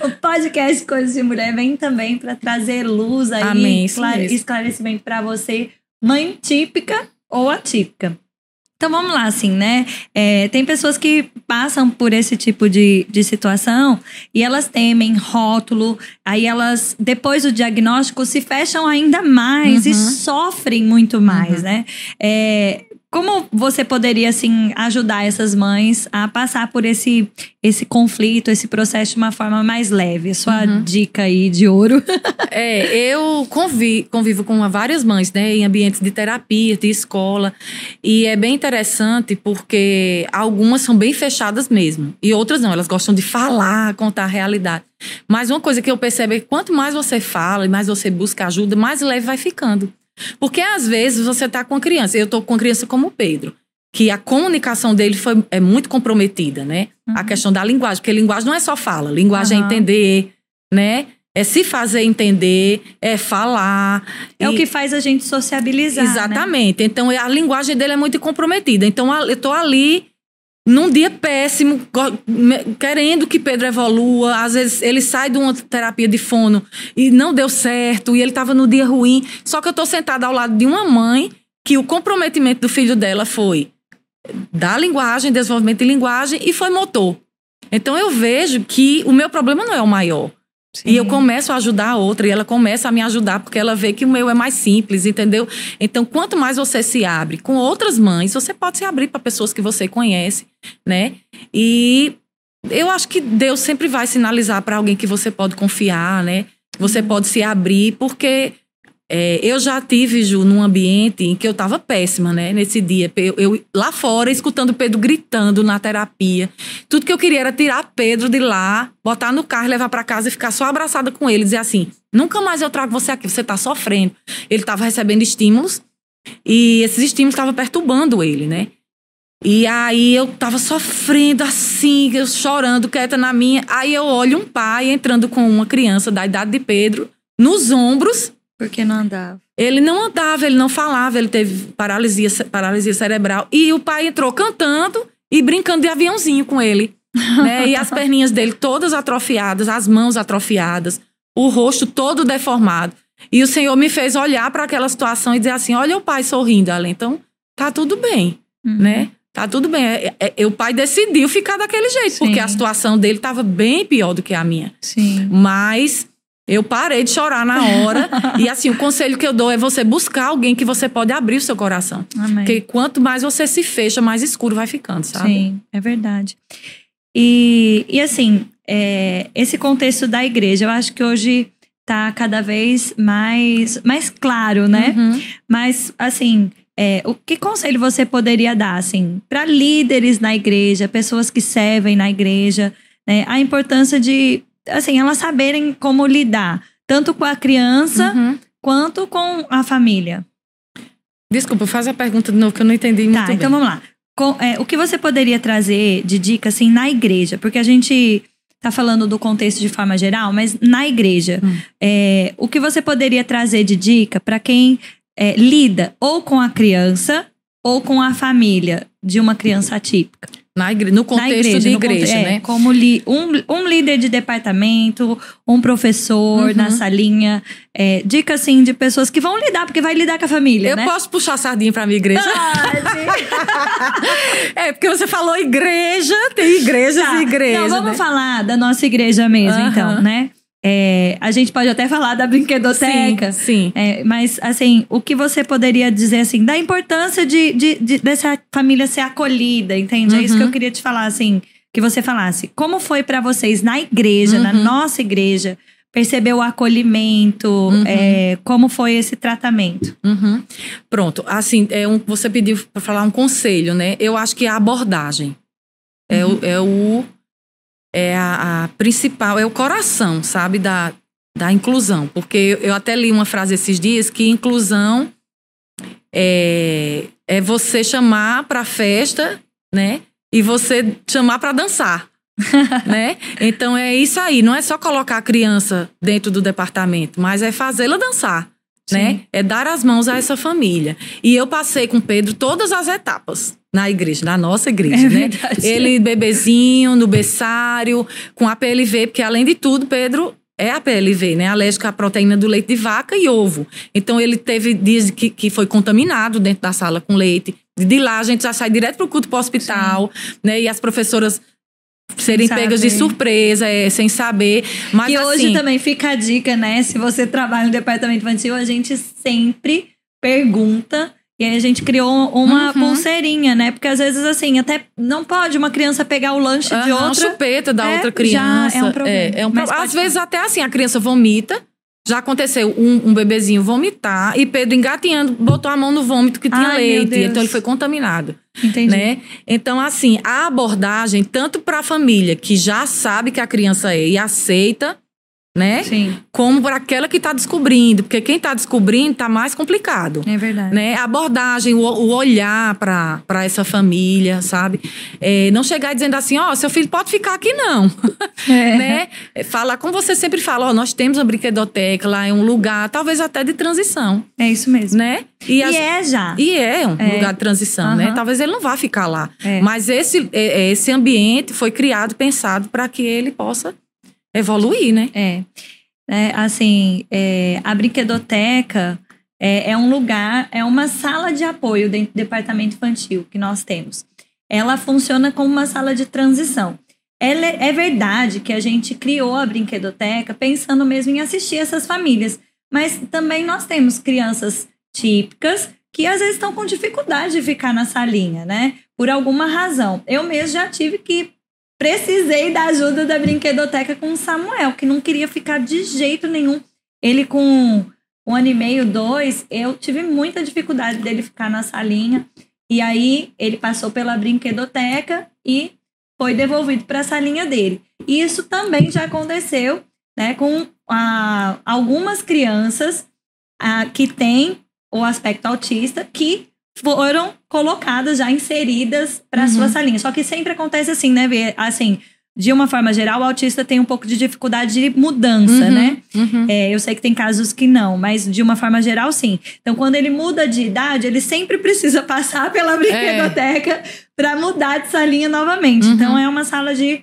o podcast Coisas de Mulher vem também para trazer luz aí, Amém, esclarecimento para você, mãe típica ou atípica. Então vamos lá, assim, né? É, tem pessoas que passam por esse tipo de, de situação e elas temem rótulo, aí elas, depois do diagnóstico, se fecham ainda mais uhum. e sofrem muito mais, uhum. né? É, como você poderia, assim, ajudar essas mães a passar por esse, esse conflito, esse processo de uma forma mais leve? Sua uhum. dica aí de ouro. é, eu convivo, convivo com várias mães, né, em ambientes de terapia, de escola. E é bem interessante porque algumas são bem fechadas mesmo. E outras não, elas gostam de falar, contar a realidade. Mas uma coisa que eu percebo é que quanto mais você fala e mais você busca ajuda, mais leve vai ficando. Porque às vezes você está com a criança, eu estou com uma criança como o Pedro, que a comunicação dele foi, é muito comprometida, né? Uhum. A questão da linguagem, porque linguagem não é só fala, linguagem uhum. é entender, né? É se fazer entender, é falar. É e... o que faz a gente sociabilizar. Né? Exatamente. Né? Então a linguagem dele é muito comprometida. Então eu estou ali num dia péssimo, querendo que Pedro evolua. Às vezes ele sai de uma terapia de fono e não deu certo, e ele estava no dia ruim. Só que eu estou sentada ao lado de uma mãe que o comprometimento do filho dela foi da linguagem, desenvolvimento de linguagem e foi motor. Então eu vejo que o meu problema não é o maior. Sim. E eu começo a ajudar a outra e ela começa a me ajudar porque ela vê que o meu é mais simples, entendeu? Então, quanto mais você se abre com outras mães, você pode se abrir para pessoas que você conhece, né? E eu acho que Deus sempre vai sinalizar para alguém que você pode confiar, né? Você pode se abrir porque é, eu já tive, Ju, num ambiente em que eu tava péssima, né? Nesse dia. Eu, eu, lá fora, escutando Pedro gritando na terapia. Tudo que eu queria era tirar Pedro de lá, botar no carro, levar para casa e ficar só abraçada com ele. Dizer assim: nunca mais eu trago você aqui, você tá sofrendo. Ele tava recebendo estímulos e esses estímulos estavam perturbando ele, né? E aí eu tava sofrendo assim, eu chorando, quieta na minha. Aí eu olho um pai entrando com uma criança da idade de Pedro nos ombros porque não andava. Ele não andava, ele não falava, ele teve paralisia, paralisia cerebral. E o pai entrou cantando e brincando de aviãozinho com ele. né? E as perninhas dele todas atrofiadas, as mãos atrofiadas, o rosto todo deformado. E o Senhor me fez olhar para aquela situação e dizer assim: olha o pai sorrindo, ali. Então, tá tudo bem, uhum. né? Tá tudo bem. É, é, é, o pai decidiu ficar daquele jeito, Sim. porque a situação dele estava bem pior do que a minha. Sim. Mas eu parei de chorar na hora. e assim, o conselho que eu dou é você buscar alguém que você pode abrir o seu coração. Amém. Porque quanto mais você se fecha, mais escuro vai ficando, sabe? Sim, é verdade. E, e assim, é, esse contexto da igreja, eu acho que hoje tá cada vez mais, mais claro, né? Uhum. Mas, assim, é, o que conselho você poderia dar, assim, para líderes na igreja, pessoas que servem na igreja, né? A importância de assim, elas saberem como lidar, tanto com a criança uhum. quanto com a família. Desculpa, faz a pergunta de novo que eu não entendi muito tá, bem. então vamos lá. Com, é, o que você poderia trazer de dica, assim, na igreja? Porque a gente tá falando do contexto de forma geral, mas na igreja, hum. é, o que você poderia trazer de dica para quem é, lida ou com a criança ou com a família de uma criança atípica? Na igreja, no contexto igreja, de igreja, é, né? Como li, um, um líder de departamento, um professor uhum. na salinha. É, dica, assim, de pessoas que vão lidar, porque vai lidar com a família, Eu né? posso puxar sardinha pra minha igreja? é, porque você falou igreja, tem igrejas tá. e igrejas, Então, vamos né? falar da nossa igreja mesmo, uhum. então, né? É, a gente pode até falar da brinquedoteca. Sim, sim. É, mas, assim, o que você poderia dizer, assim, da importância de, de, de dessa família ser acolhida, entende? Uhum. É isso que eu uhum. queria te falar, assim, que você falasse. Como foi para vocês na igreja, uhum. na nossa igreja, perceber o acolhimento? Uhum. É, como foi esse tratamento? Uhum. Pronto, assim, é um, você pediu para falar um conselho, né? Eu acho que a abordagem é, o, é o é a, a, principal, é o coração, sabe, da, da inclusão. Porque eu até li uma frase esses dias que inclusão é, é você chamar para festa, né? E você chamar para dançar. né? Então é isso aí, não é só colocar a criança dentro do departamento, mas é fazê-la dançar? Sim. né? É dar as mãos a essa família. E eu passei com Pedro todas as etapas na igreja, na nossa igreja, é né? Verdade. Ele bebezinho, no berçário, com a PLV, porque além de tudo, Pedro é a PLV, né? Alérgico à proteína do leite de vaca e ovo. Então ele teve dias que, que foi contaminado dentro da sala com leite. De lá a gente já sai direto pro culto pro hospital, Sim. né? E as professoras serem pegas de surpresa, é, sem saber. Mas e assim, hoje também fica a dica, né? Se você trabalha no departamento infantil, a gente sempre pergunta e aí a gente criou uma uhum. pulseirinha, né? Porque às vezes, assim, até não pode uma criança pegar o lanche uhum, de outra. chupeta da é, outra criança. Já é um problema. É, é um pro... Às vezes até assim, a criança vomita. Já aconteceu um, um, bebezinho vomitar e Pedro engatinhando botou a mão no vômito que tinha Ai, leite. Então ele foi contaminado. Entendi. Né? Então, assim, a abordagem, tanto para a família que já sabe que a criança é e aceita, né? Sim. Como para aquela que está descobrindo, porque quem está descobrindo está mais complicado. É verdade. Né? A abordagem, o, o olhar para essa família, sabe? É, não chegar dizendo assim, ó, oh, seu filho pode ficar aqui não, é. né? Falar como você sempre fala, ó, oh, nós temos uma brinquedoteca lá, é um lugar, talvez até de transição. É isso mesmo. Né? E, e as, é já. E é um é. lugar de transição, uhum. né? Talvez ele não vá ficar lá. É. Mas esse, é, esse ambiente foi criado, pensado para que ele possa evoluir, né? É. é assim, é, a brinquedoteca é, é, um lugar, é uma sala de apoio dentro do departamento infantil que nós temos. Ela funciona como uma sala de transição. Ela, é, é verdade que a gente criou a brinquedoteca pensando mesmo em assistir essas famílias, mas também nós temos crianças típicas que às vezes estão com dificuldade de ficar na salinha, né? Por alguma razão. Eu mesmo já tive que precisei da ajuda da brinquedoteca com o Samuel, que não queria ficar de jeito nenhum. Ele com um ano e meio, dois, eu tive muita dificuldade dele ficar na salinha. E aí ele passou pela brinquedoteca e foi devolvido para a salinha dele. E isso também já aconteceu né, com ah, algumas crianças ah, que têm o aspecto autista que foram colocadas já inseridas para uhum. sua salinha. Só que sempre acontece assim, né? Assim, de uma forma geral, o autista tem um pouco de dificuldade de mudança, uhum, né? Uhum. É, eu sei que tem casos que não, mas de uma forma geral, sim. Então, quando ele muda de idade, ele sempre precisa passar pela brinquedoteca é. para mudar de salinha novamente. Uhum. Então, é uma sala de,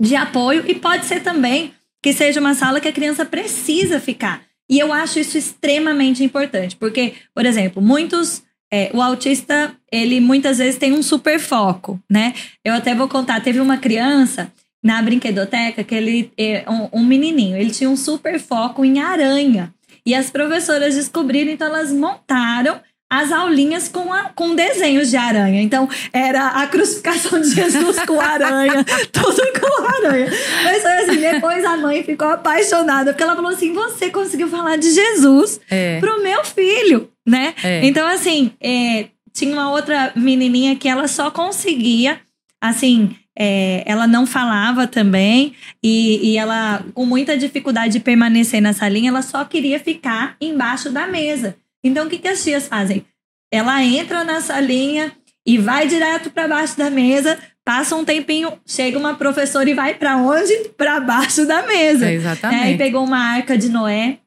de apoio e pode ser também que seja uma sala que a criança precisa ficar. E eu acho isso extremamente importante, porque, por exemplo, muitos é, o autista, ele muitas vezes tem um super foco, né? Eu até vou contar, teve uma criança na brinquedoteca que ele, é, um, um menininho, ele tinha um super foco em aranha. E as professoras descobriram, então elas montaram as aulinhas com, a, com desenhos de aranha. Então, era a crucificação de Jesus com aranha, tudo com aranha. Mas foi assim, depois a mãe ficou apaixonada, porque ela falou assim: você conseguiu falar de Jesus é. pro meu filho, né? É. Então, assim, é, tinha uma outra menininha que ela só conseguia, assim, é, ela não falava também e, e, ela, com muita dificuldade de permanecer nessa linha, ela só queria ficar embaixo da mesa. Então, o que, que as tias fazem? Ela entra na salinha e vai direto para baixo da mesa, passa um tempinho, chega uma professora e vai para onde? Para baixo da mesa. É, exatamente. Aí pegou uma arca de Noé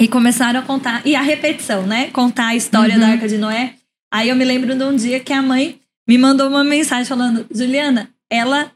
e começaram a contar. E a repetição, né? Contar a história uhum. da arca de Noé. Aí eu me lembro de um dia que a mãe me mandou uma mensagem falando: Juliana, ela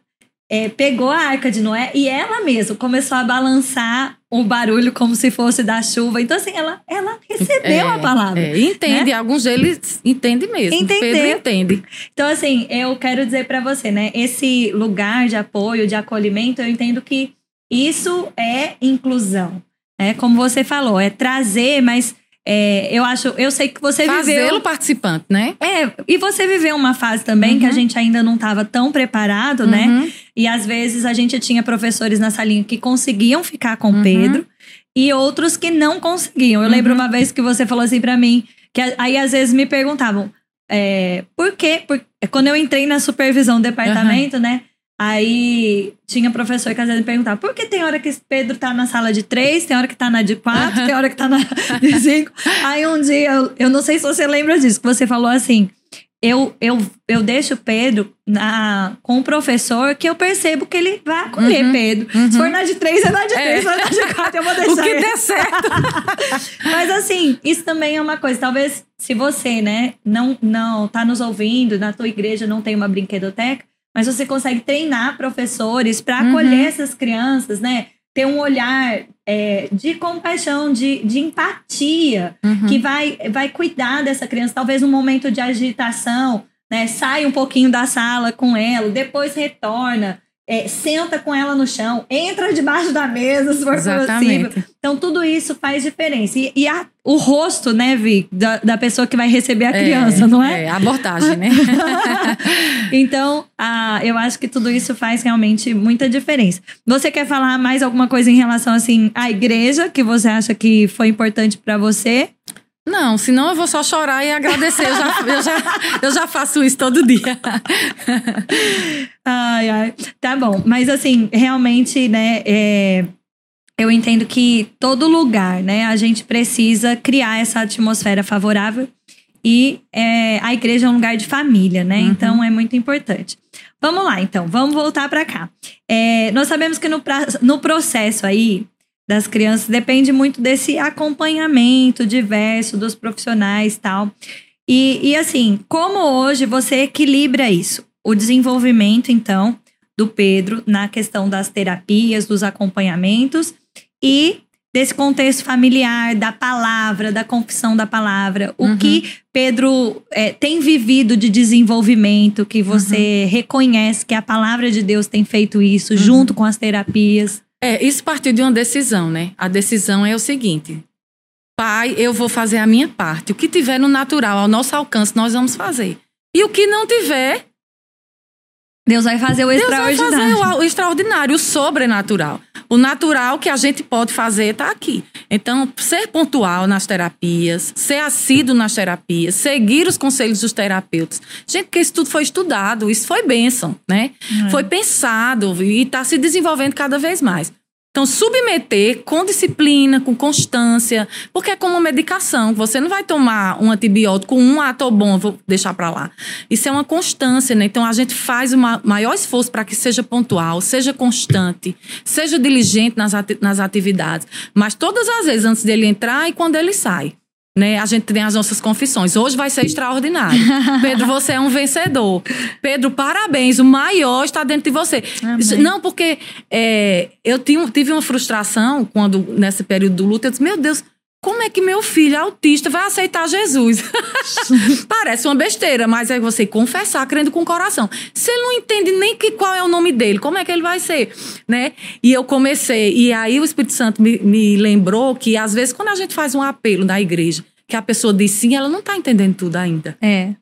é, pegou a arca de Noé e ela mesma começou a balançar o barulho como se fosse da chuva. Então, assim, ela, ela recebeu é, a palavra. É, entende, né? alguns deles entendem mesmo. Entendeu. Pedro entende. Então, assim, eu quero dizer para você, né? Esse lugar de apoio, de acolhimento, eu entendo que isso é inclusão. É como você falou, é trazer, mas é, eu acho, eu sei que você viveu. Fazê-lo participante, né? É, e você viveu uma fase também uhum. que a uhum. gente ainda não estava tão preparado, né? uhum. né? E às vezes a gente tinha professores na salinha que conseguiam ficar com o uhum. Pedro e outros que não conseguiam. Eu lembro uhum. uma vez que você falou assim para mim, que aí às vezes me perguntavam, é, por quê? Por, quando eu entrei na supervisão do departamento, né? Aí tinha professor que às vezes perguntava por que tem hora que Pedro tá na sala de três, tem hora que tá na de quatro, tem hora que tá na de cinco. Aí um dia, eu, eu não sei se você lembra disso, que você falou assim: eu, eu, eu deixo o Pedro na, com o professor que eu percebo que ele vai acolher uhum, Pedro. Uhum. Se for na de três, é na de três, é. se for na de quatro, eu vou deixar. O que der certo. Mas assim, isso também é uma coisa. Talvez se você, né, não, não tá nos ouvindo, na tua igreja não tem uma brinquedoteca mas você consegue treinar professores para uhum. acolher uhum. essas crianças, né? Ter um olhar é, de compaixão, de, de empatia, uhum. que vai, vai cuidar dessa criança, talvez um momento de agitação, né? Sai um pouquinho da sala com ela, depois retorna é, senta com ela no chão, entra debaixo da mesa, se for Exatamente. possível. Então, tudo isso faz diferença. E, e a, o rosto, né, Vi, da, da pessoa que vai receber a é, criança, não é? É, a abordagem, né? então, a, eu acho que tudo isso faz realmente muita diferença. Você quer falar mais alguma coisa em relação, assim, à igreja, que você acha que foi importante para você? Não, senão eu vou só chorar e agradecer. Eu já, eu já, eu já faço isso todo dia. ai, ai. Tá bom. Mas assim, realmente, né, é, eu entendo que todo lugar, né, a gente precisa criar essa atmosfera favorável. E é, a igreja é um lugar de família, né? Uhum. Então é muito importante. Vamos lá, então, vamos voltar para cá. É, nós sabemos que no, pra, no processo aí, das crianças depende muito desse acompanhamento diverso dos profissionais tal. E, e assim, como hoje você equilibra isso? O desenvolvimento, então, do Pedro na questão das terapias, dos acompanhamentos e desse contexto familiar, da palavra, da confissão da palavra. O uhum. que Pedro é, tem vivido de desenvolvimento, que você uhum. reconhece que a palavra de Deus tem feito isso uhum. junto com as terapias. É, isso partiu de uma decisão, né? A decisão é o seguinte: Pai, eu vou fazer a minha parte. O que tiver no natural, ao nosso alcance, nós vamos fazer. E o que não tiver, Deus vai fazer o Deus extraordinário. vai fazer o, o extraordinário, o sobrenatural. O natural que a gente pode fazer está aqui. Então, ser pontual nas terapias, ser assíduo nas terapias, seguir os conselhos dos terapeutas. Gente, porque isso tudo foi estudado, isso foi bênção, né? É. Foi pensado e está se desenvolvendo cada vez mais. Então, submeter com disciplina, com constância, porque é como uma medicação. Você não vai tomar um antibiótico, um ato bom, vou deixar para lá. Isso é uma constância, né? Então, a gente faz o ma- maior esforço para que seja pontual, seja constante, seja diligente nas, ati- nas atividades. Mas todas as vezes, antes dele entrar e quando ele sai. Né? A gente tem as nossas confissões. Hoje vai ser extraordinário. Pedro, você é um vencedor. Pedro, parabéns. O maior está dentro de você. Amém. Não, porque é, eu tinha- tive uma frustração quando, nesse período do luto, eu disse, meu Deus, como é que meu filho autista vai aceitar Jesus? Parece uma besteira, mas é você confessar, crendo com o coração. Ele não entende nem que, qual é o nome dele, como é que ele vai ser? Né? E eu comecei, e aí o Espírito Santo me, me lembrou que às vezes quando a gente faz um apelo na igreja, que a pessoa diz sim, ela não está entendendo tudo ainda. É.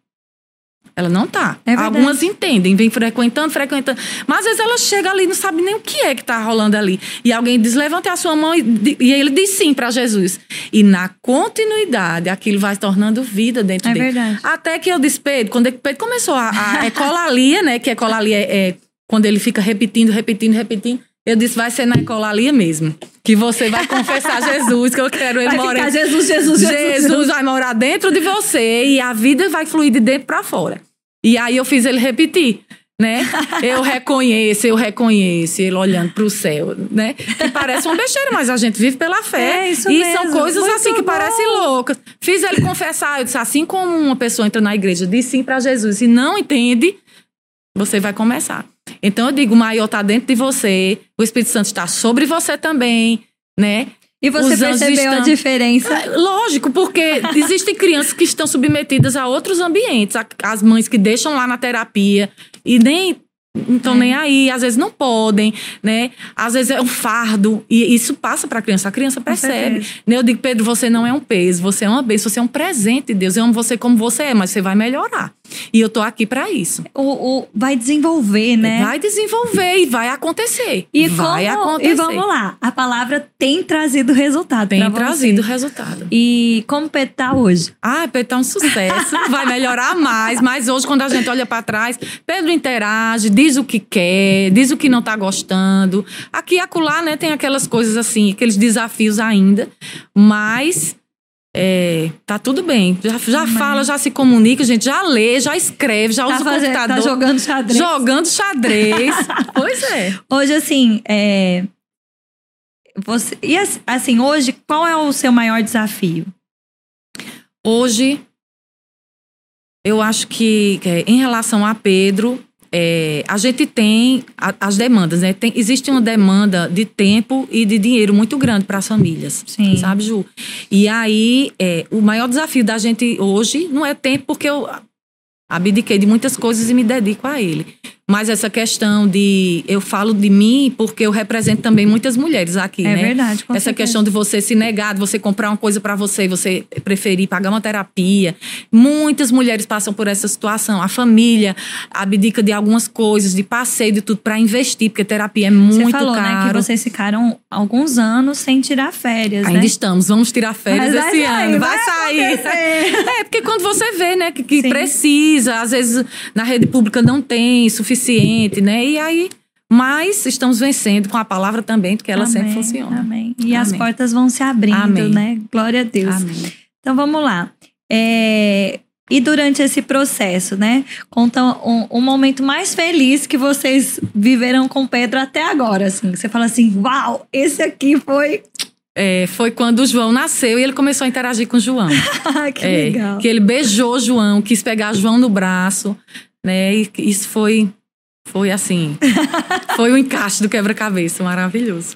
Ela não tá. É. Algumas entendem, vem frequentando, frequentando. Mas às vezes ela chega ali não sabe nem o que é que tá rolando ali. E alguém diz, levante a sua mão e, e ele diz sim para Jesus. E na continuidade, aquilo vai se tornando vida dentro É dele. verdade. Até que eu disse, Pedro, quando Pedro começou a, a ecolalia, né? Que ecolalia é, é quando ele fica repetindo, repetindo, repetindo. Eu disse, vai ser na ecolalia mesmo. Que você vai confessar Jesus, que eu quero ele Vai morar. Jesus, Jesus, Jesus. Jesus vai morar dentro de você e a vida vai fluir de dentro pra fora. E aí eu fiz ele repetir, né? Eu reconheço, eu reconheço, ele olhando pro céu, né? Que parece uma besteira, mas a gente vive pela fé. É, isso e mesmo. são coisas Muito assim que bom. parecem loucas. Fiz ele confessar, eu disse, assim como uma pessoa entra na igreja, diz sim pra Jesus e não entende, você vai começar. Então eu digo, o maior tá dentro de você, o Espírito Santo está sobre você também, né? E você Os percebeu a estão- diferença? É, Lógico, porque existem crianças que estão submetidas a outros ambientes, a- as mães que deixam lá na terapia e nem não estão É. nem aí, às vezes não podem, né? Às vezes é um fardo e isso passa para a criança, a criança percebe. Né? Eu digo, Pedro, você não é um peso, você é uma bênção, você é um presente de Deus. Eu amo você como você é, mas você vai melhorar. E eu tô aqui para isso. O, o- vai desenvolver, né? Vai desenvolver e vai acontecer. E, vai como- acontecer. e vamos lá, a palavra tem trazido resultado Tem pra você. trazido resultado. E como o Pedro tá hoje? Ah, Pedro tá um sucesso. Vai melhorar mais. Mas hoje, quando a gente olha pra trás, Pedro interage, diz o que quer, diz o que não tá gostando. Aqui e acolá, né, tem aquelas coisas assim, aqueles desafios ainda. Mas é, tá tudo bem. Já, já fala, já se comunica, gente já lê, já escreve, já Tá, usa o fazendo- computador. tá jogando xadrez? Jogando xadrez. pois é. Hoje, assim, é... Você... E as- assim, hoje, qual é o seu maior desafio? Hoje, eu acho que é, em relação a Pedro, é, a gente tem a- as demandas, né? Tem, existe uma demanda de tempo e de dinheiro muito grande para as famílias. Sim. Sabe, Ju? E aí, é, o maior desafio da gente hoje não é tempo, porque eu abdiquei de muitas coisas e me dedico a ele. Mas essa questão de. Eu falo de mim porque eu represento também muitas mulheres aqui, É né? verdade, com Essa certeza. questão de você se negar, de você comprar uma coisa pra você, você preferir pagar uma terapia. Muitas mulheres passam por essa situação. A família abdica de algumas coisas, de passeio, de tudo pra investir, porque terapia é muito Você falou, né, caro. que vocês ficaram alguns anos sem tirar férias, Ainda né? estamos, vamos tirar férias Mas vai esse sair, ano. vai Vai, sair. É, porque quando você vê, né, que, que precisa, às vezes na rede pública não tem suficiente, né? E aí, mas estamos vencendo com a palavra também, porque ela sempre Amém, funciona. Amém. E as Amém. portas vão se abrindo, Amém. né? Glória a Deus. Amém. Então vamos lá. É, E durante esse processo, né? Conta um, um momento mais feliz que vocês viveram com Pedro até agora, assim. Você fala assim, uau, esse aqui foi. É, foi quando o João nasceu e ele começou a interagir com o João. que É, legal. Que ele beijou o João, quis pegar o João no braço, né? E isso foi. Foi assim. foi o encaixe do quebra-cabeça, maravilhoso.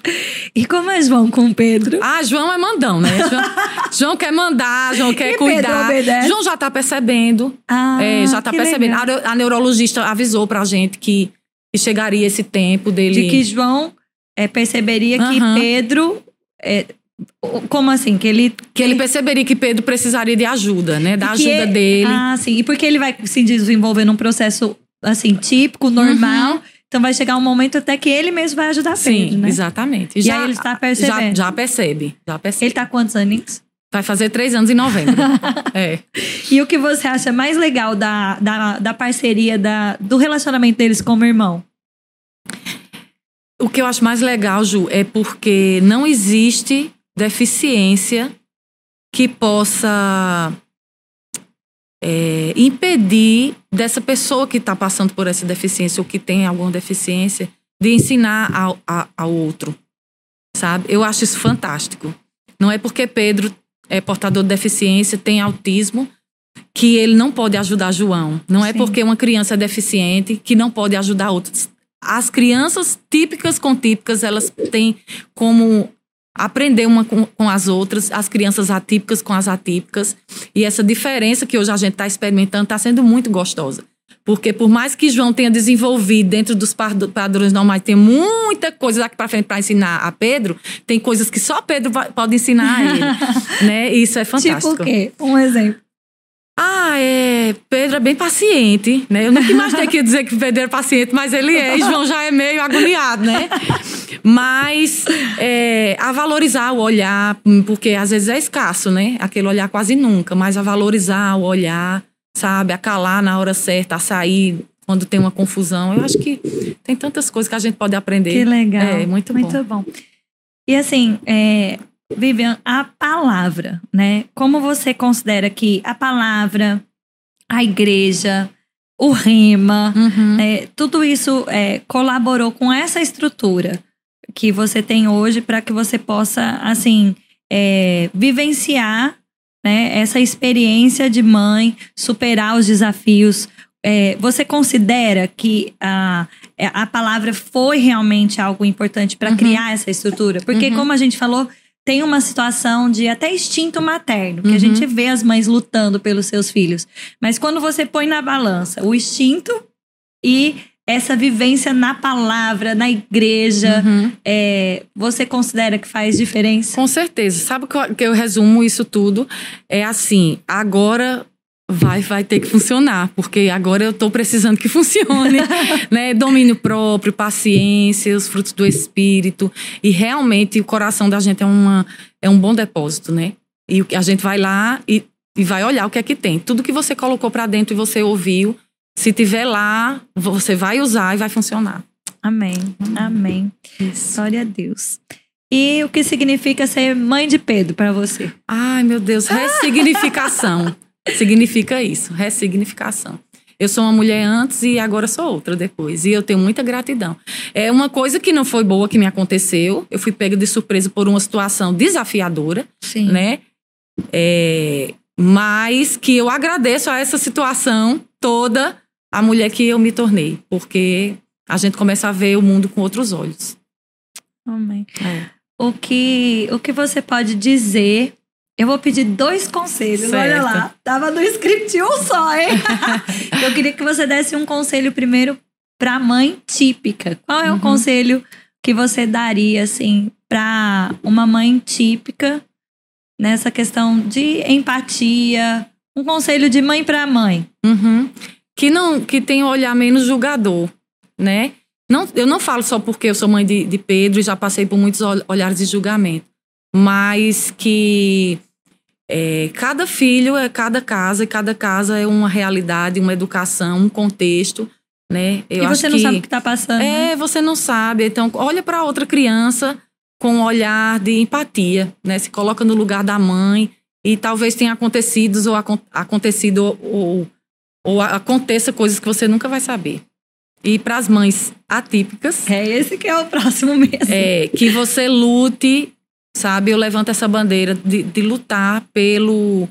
E como é João com Pedro? Ah, João é mandão, né? João, João quer mandar, João quer E cuidar. João já tá percebendo. Ah, é, já tá que percebendo. A, a neurologista avisou pra gente que, que chegaria esse tempo dele. De que João é, perceberia que Aham. Pedro. é, como assim? Que ele. que ele perceberia que Pedro precisaria de ajuda, né? Da que ajuda ele- dele. Ah, sim. E porque ele vai se desenvolver num processo assim, típico, normal. Uhum. Então vai chegar um momento até que ele mesmo vai ajudar Sim, Pedro, né? exatamente. E já, aí ele está percebendo. Já, já percebe, já percebe. Ele tá quantos aninhos? Vai fazer três anos em novembro. é. E o que você acha mais legal da, da, da parceria, da, do relacionamento deles como irmão? O que eu acho mais legal, Ju, é porque não existe deficiência que possa é, impedir dessa pessoa que está passando por essa deficiência ou que tem alguma deficiência de ensinar ao, ao outro, sabe? Eu acho isso fantástico. Não é porque Pedro é portador de deficiência, tem autismo, que ele não pode ajudar João. Não é Sim. é porque uma criança é deficiente que não pode ajudar outros. As crianças típicas com típicas, elas têm como aprender uma com, com, as outras, as crianças atípicas com as atípicas. E essa diferença que hoje a gente está experimentando está sendo muito gostosa. Porque por mais que João tenha desenvolvido dentro dos padrões normais, tem muita coisa daqui para frente para ensinar a Pedro, tem coisas que só Pedro vai, pode ensinar a ele. né? isso é fantástico. Tipo o quê? Um exemplo. Ah, é. Pedro é bem paciente, né? Eu nunca imaginei que ia dizer que Pedro era paciente, mas ele é. E João já é meio agoniado, né? Mas é, a valorizar o olhar, porque às vezes é escasso, né? Aquele olhar quase nunca, mas a valorizar o olhar, sabe? A calar na hora certa, a sair quando tem uma confusão. Eu acho que tem tantas coisas que a gente pode aprender. Que legal. É, muito bom. Muito bom. E assim, é, Vivian, a palavra, né? Como você considera que a palavra, a igreja, o rema, uhum. né, tudo isso é, colaborou com essa estrutura que você tem hoje para que você possa, assim, é, vivenciar né, essa experiência de mãe, superar os desafios. É, você considera que a, é, a palavra foi realmente algo importante para uhum. criar essa estrutura? Porque, uhum. como a gente falou, tem uma situação de até instinto materno, que uhum. a gente vê as mães lutando pelos seus filhos. Mas quando você põe na balança o instinto e essa vivência na palavra, na igreja, uhum. é, você considera que faz diferença? Com certeza. Sabe que eu, que eu resumo isso tudo? É assim, agora vai, vai ter que funcionar, porque agora eu estou precisando que funcione, né? Domínio próprio, paciência, os frutos do espírito e realmente o coração da gente é uma é um bom depósito, né? E a gente vai lá e, e vai olhar o que é que tem. Tudo que você colocou para dentro e você ouviu, se tiver lá, você vai usar e vai funcionar. Amém. Amém. Isso. Glória a Deus. E o que significa ser mãe de Pedro para você? Ai, meu Deus, ressignificação. significa isso, ressignificação. Eu sou uma mulher antes e agora sou outra depois. E eu tenho muita gratidão. É uma coisa que não foi boa que me aconteceu. Eu fui pega de surpresa por uma situação desafiadora, Sim. né? É, mas que eu agradeço a essa situação toda a mulher que eu me tornei, porque a gente começa a ver o mundo com outros olhos. Amém. É. O que o que você pode dizer eu vou pedir dois conselhos, certo. olha lá. Tava no script um só, hein? eu queria que você desse um conselho primeiro pra mãe típica. Qual é uhum. o conselho que você daria, assim, pra uma mãe típica nessa questão de empatia? Um conselho de mãe pra mãe. Uhum. Que não, que tem um olhar menos julgador, né? Não, eu não falo só porque eu sou mãe de, de Pedro e já passei por muitos olhares de julgamento, mas que é, cada filho é cada casa, e cada casa é uma realidade, uma educação, um contexto, né? Eu e você não que, sabe o que está passando. É, né? você não sabe. Então, olha para outra criança com um olhar de empatia, né? Se coloca no lugar da mãe e talvez tenha acontecido ou acontecido ou, ou aconteça coisas que você nunca vai saber. E para as mães atípicas. É esse que é o próximo mesmo. É, que você lute sabe? Eu levanto essa bandeira de, de lutar pelo,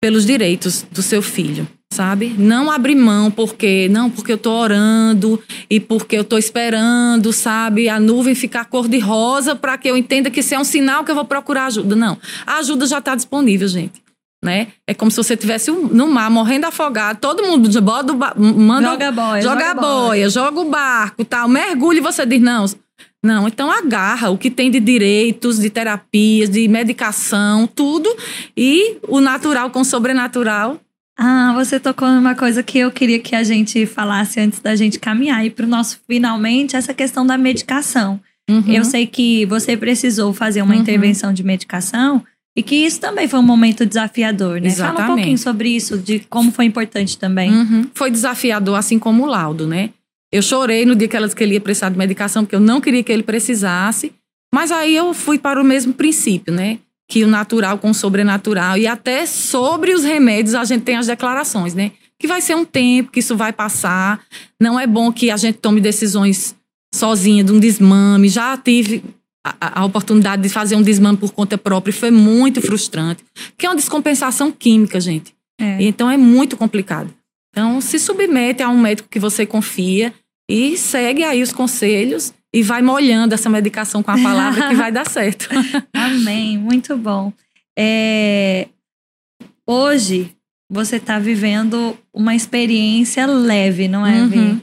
pelos direitos do seu filho, sabe? Não abrir mão porque, não, porque eu tô orando e porque eu tô esperando, sabe? A nuvem ficar cor de rosa para que eu entenda que isso é um sinal que eu vou procurar ajuda. Não, a ajuda já está disponível, gente. Né? É como se você estivesse no mar morrendo afogado, todo mundo bota, manda joga boia, joga, joga boia, boia, joga o barco, tal, mergulha e você diz não, não, então agarra o que tem de direitos, de terapias, de medicação, tudo, e o natural com o sobrenatural Ah, você tocou numa coisa que eu queria que a gente falasse antes da gente caminhar e para o nosso finalmente essa questão da medicação. Uhum. Eu sei que você precisou fazer uma Uhum. intervenção de medicação e que isso também foi um momento desafiador, né? Fala um Exatamente. pouquinho sobre isso, de como foi importante também. Uhum. Foi desafiador, assim como o laudo, né? Eu chorei no dia que ela disse que ele ia precisar de medicação, porque eu não queria que ele precisasse. Mas aí eu fui para o mesmo princípio, né? Que o natural com o sobrenatural. E até sobre os remédios a gente tem as declarações, né? Que vai ser um tempo, que isso vai passar. Não é bom que a gente tome decisões sozinha de um desmame. Já tive a- a, oportunidade de fazer um desmame por conta própria foi muito frustrante. Que é uma descompensação química, gente. É. Então é muito complicado. Então se submete a um médico que você confia e segue aí os conselhos e vai molhando essa medicação com a palavra que vai dar certo. Amém, muito bom. É, Hoje você está vivendo uma experiência leve, não é? Uhum,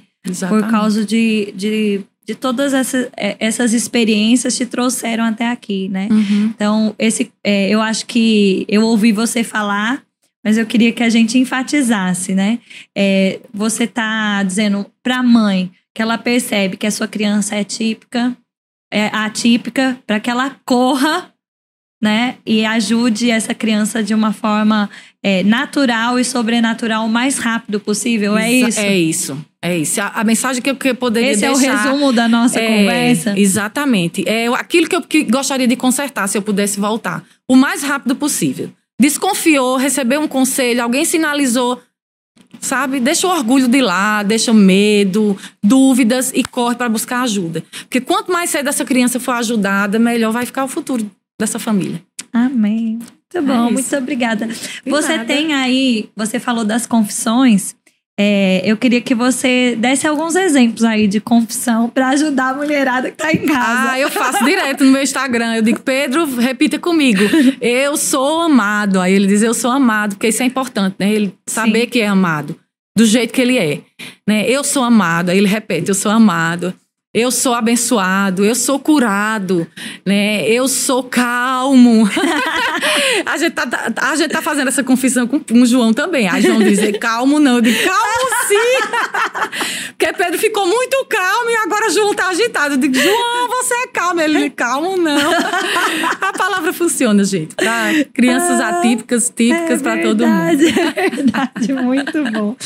Por causa de, de, de todas essas, é, essas experiências te trouxeram até aqui, né? Uhum. Então, esse, é, eu acho que eu ouvi você falar, mas eu queria que a gente enfatizasse, né? É, você tá dizendo para a mãe que ela percebe que a sua criança é típica, é atípica, para que ela corra, né? E ajude essa criança de uma forma é, natural e sobrenatural o mais rápido possível. É isso? É isso. É isso. A, a mensagem que eu, que eu poderia Esse é o deixar... resumo da nossa É, conversa. Exatamente. É aquilo que eu que gostaria de consertar se eu pudesse voltar. O mais rápido possível. Desconfiou, recebeu um conselho, alguém sinalizou, sabe? Deixa o orgulho de lado, deixa o medo, dúvidas e corre para buscar ajuda. Porque quanto mais cedo essa criança for ajudada, melhor vai ficar o futuro dessa família. Amém. Muito bom, isso. muito obrigada. De Você tem aí, você falou das confissões. É, eu queria que você desse alguns exemplos aí de confissão para ajudar a mulherada que tá em casa. Ah, eu faço direto no meu Instagram. Eu digo, Pedro, repita comigo. Eu sou amado. Aí ele diz, eu sou amado, porque isso é importante, né? Ele saber Sim. que é amado, do jeito que ele é. Né? Eu sou amado. Aí ele repete, eu sou amado. Eu sou abençoado, eu sou curado, né? Eu sou calmo. a, gente tá, tá- a gente tá fazendo essa confissão com, com o João também. Aí João diz, calmo não. Eu digo, calmo sim. Porque Pedro ficou muito calmo e agora João tá agitado. Eu digo, João, você é calmo. Ele, calmo não. A palavra funciona, gente. Pra crianças atípicas, típicas, pra todo mundo. É verdade, muito bom.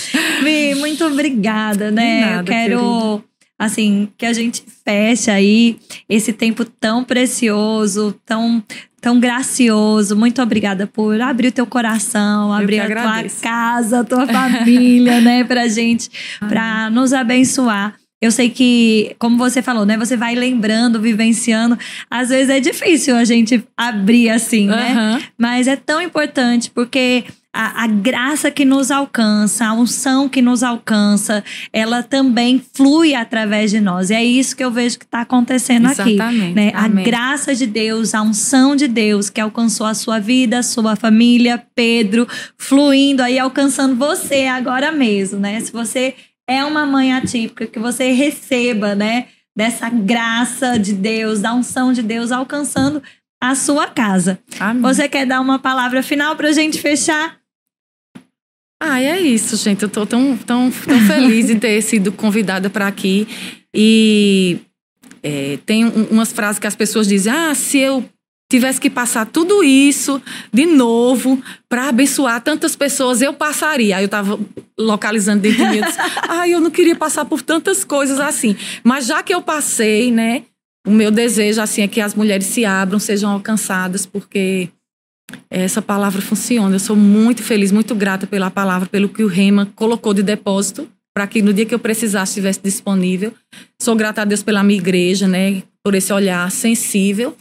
Vi, muito obrigada, né? Nada, Eu quero, assim, que a gente feche aí esse tempo tão precioso, tão, tão gracioso. Muito obrigada por abrir o teu coração, abrir a tua agradeço. casa, a tua família, né, pra gente, pra nos abençoar. Eu sei que, como você falou, né? Você vai lembrando, vivenciando. Às vezes é difícil a gente abrir assim, né? Aham. Mas é tão importante porque a, a graça que nos alcança, a unção que nos alcança, ela também flui através de nós. E é isso que eu vejo que está acontecendo aqui. Exatamente. Né? A graça de Deus, a unção de Deus que alcançou a sua vida, a sua família, Pedro, fluindo aí, alcançando você agora mesmo, né? Se você é uma mãe atípica, que você receba, né? Dessa graça de Deus, da unção de Deus alcançando a sua casa. Amém. Você quer dar uma palavra final pra gente fechar? Ah, é isso, gente. Eu tô tão, tão, tão feliz de ter sido convidada para aqui. E é, tem um- umas frases que as pessoas dizem: ah, se eu tivesse que passar tudo isso de novo para abençoar tantas pessoas, eu passaria. Aí eu tava localizando dentro de mim, disse, ah, eu não queria passar por tantas coisas assim. Mas já que eu passei, né, o meu desejo assim é que as mulheres se abram, sejam alcançadas, porque essa palavra funciona. Eu sou muito feliz, muito grata pela palavra, pelo que o Rema colocou de depósito, para que no dia que eu precisasse estivesse disponível. Sou grata a Deus pela minha igreja, né, por esse olhar sensível.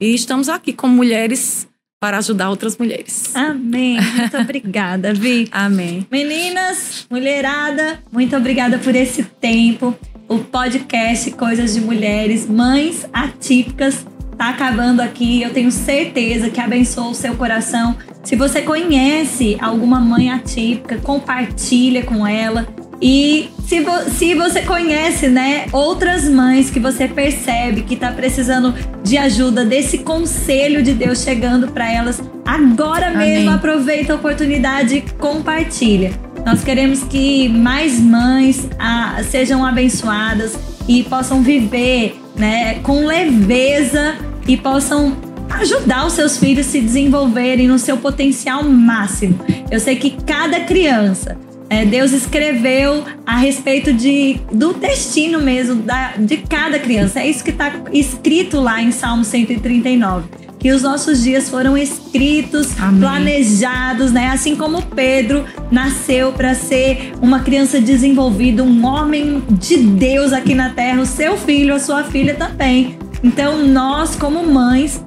E estamos aqui como mulheres para ajudar outras mulheres. Amém. Muito obrigada, Vi. Amém. Meninas, mulherada, muito obrigada por esse tempo. O podcast Coisas de Mulheres, Mães Atípicas, tá acabando aqui. Eu tenho certeza que abençoa o seu coração. Se você conhece alguma mãe atípica, compartilha com ela E se, vo se você conhece, né, outras mães que você percebe que tá precisando de ajuda, desse conselho de Deus chegando para elas, agora mesmo Amém. aproveita a oportunidade e compartilha. Nós queremos que mais mães ah, sejam abençoadas e possam viver né, com leveza e possam ajudar os seus filhos a se desenvolverem no seu potencial máximo. Eu sei que cada criança, é, Deus escreveu a respeito de, do destino mesmo da, de cada criança. É isso que está escrito lá em Salmo 139 que os nossos dias foram escritos, Amém. planejados, né? Assim como Pedro nasceu para ser uma criança desenvolvida, um homem de Deus aqui na terra, o seu filho, a sua filha também. Então, nós como mães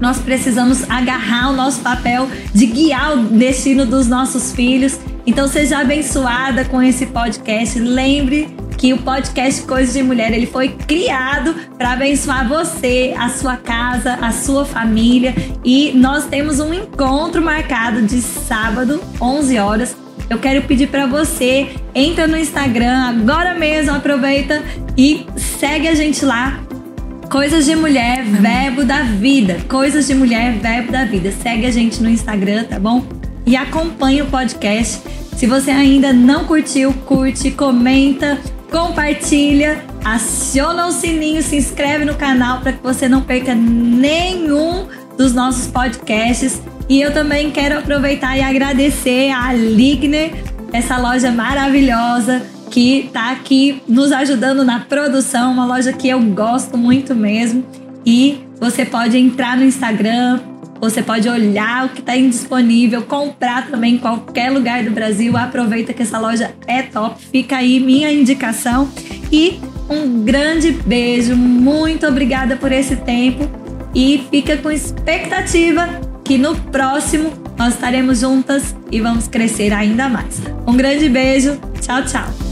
nós precisamos agarrar o nosso papel de guiar o destino dos nossos filhos. Então seja abençoada com esse podcast. Lembre que o podcast Coisas de Mulher ele foi criado para abençoar você, a sua casa, a sua família e nós temos um encontro marcado de sábado, 11 horas. Eu quero pedir para você, entra no Instagram agora mesmo, aproveita e segue a gente lá Coisas de Mulher, Verbo da Vida. Coisas de Mulher, Verbo da Vida. Segue a gente no Instagram, tá bom? E acompanhe o podcast. Se você ainda não curtiu, curte, comenta, compartilha, aciona o sininho, se inscreve no canal para que você não perca nenhum dos nossos podcasts. E eu também quero aproveitar e agradecer a Ligner, essa loja maravilhosa que está aqui nos ajudando na produção, uma loja que eu gosto muito mesmo. E você pode entrar no Instagram, você pode olhar o que está indisponível, comprar também em qualquer lugar do Brasil. Aproveita que essa loja é top. Fica aí minha indicação. E um grande beijo, muito obrigada por esse tempo. E fica com expectativa que no próximo nós estaremos juntas e vamos crescer ainda mais. Um grande beijo, tchau, tchau.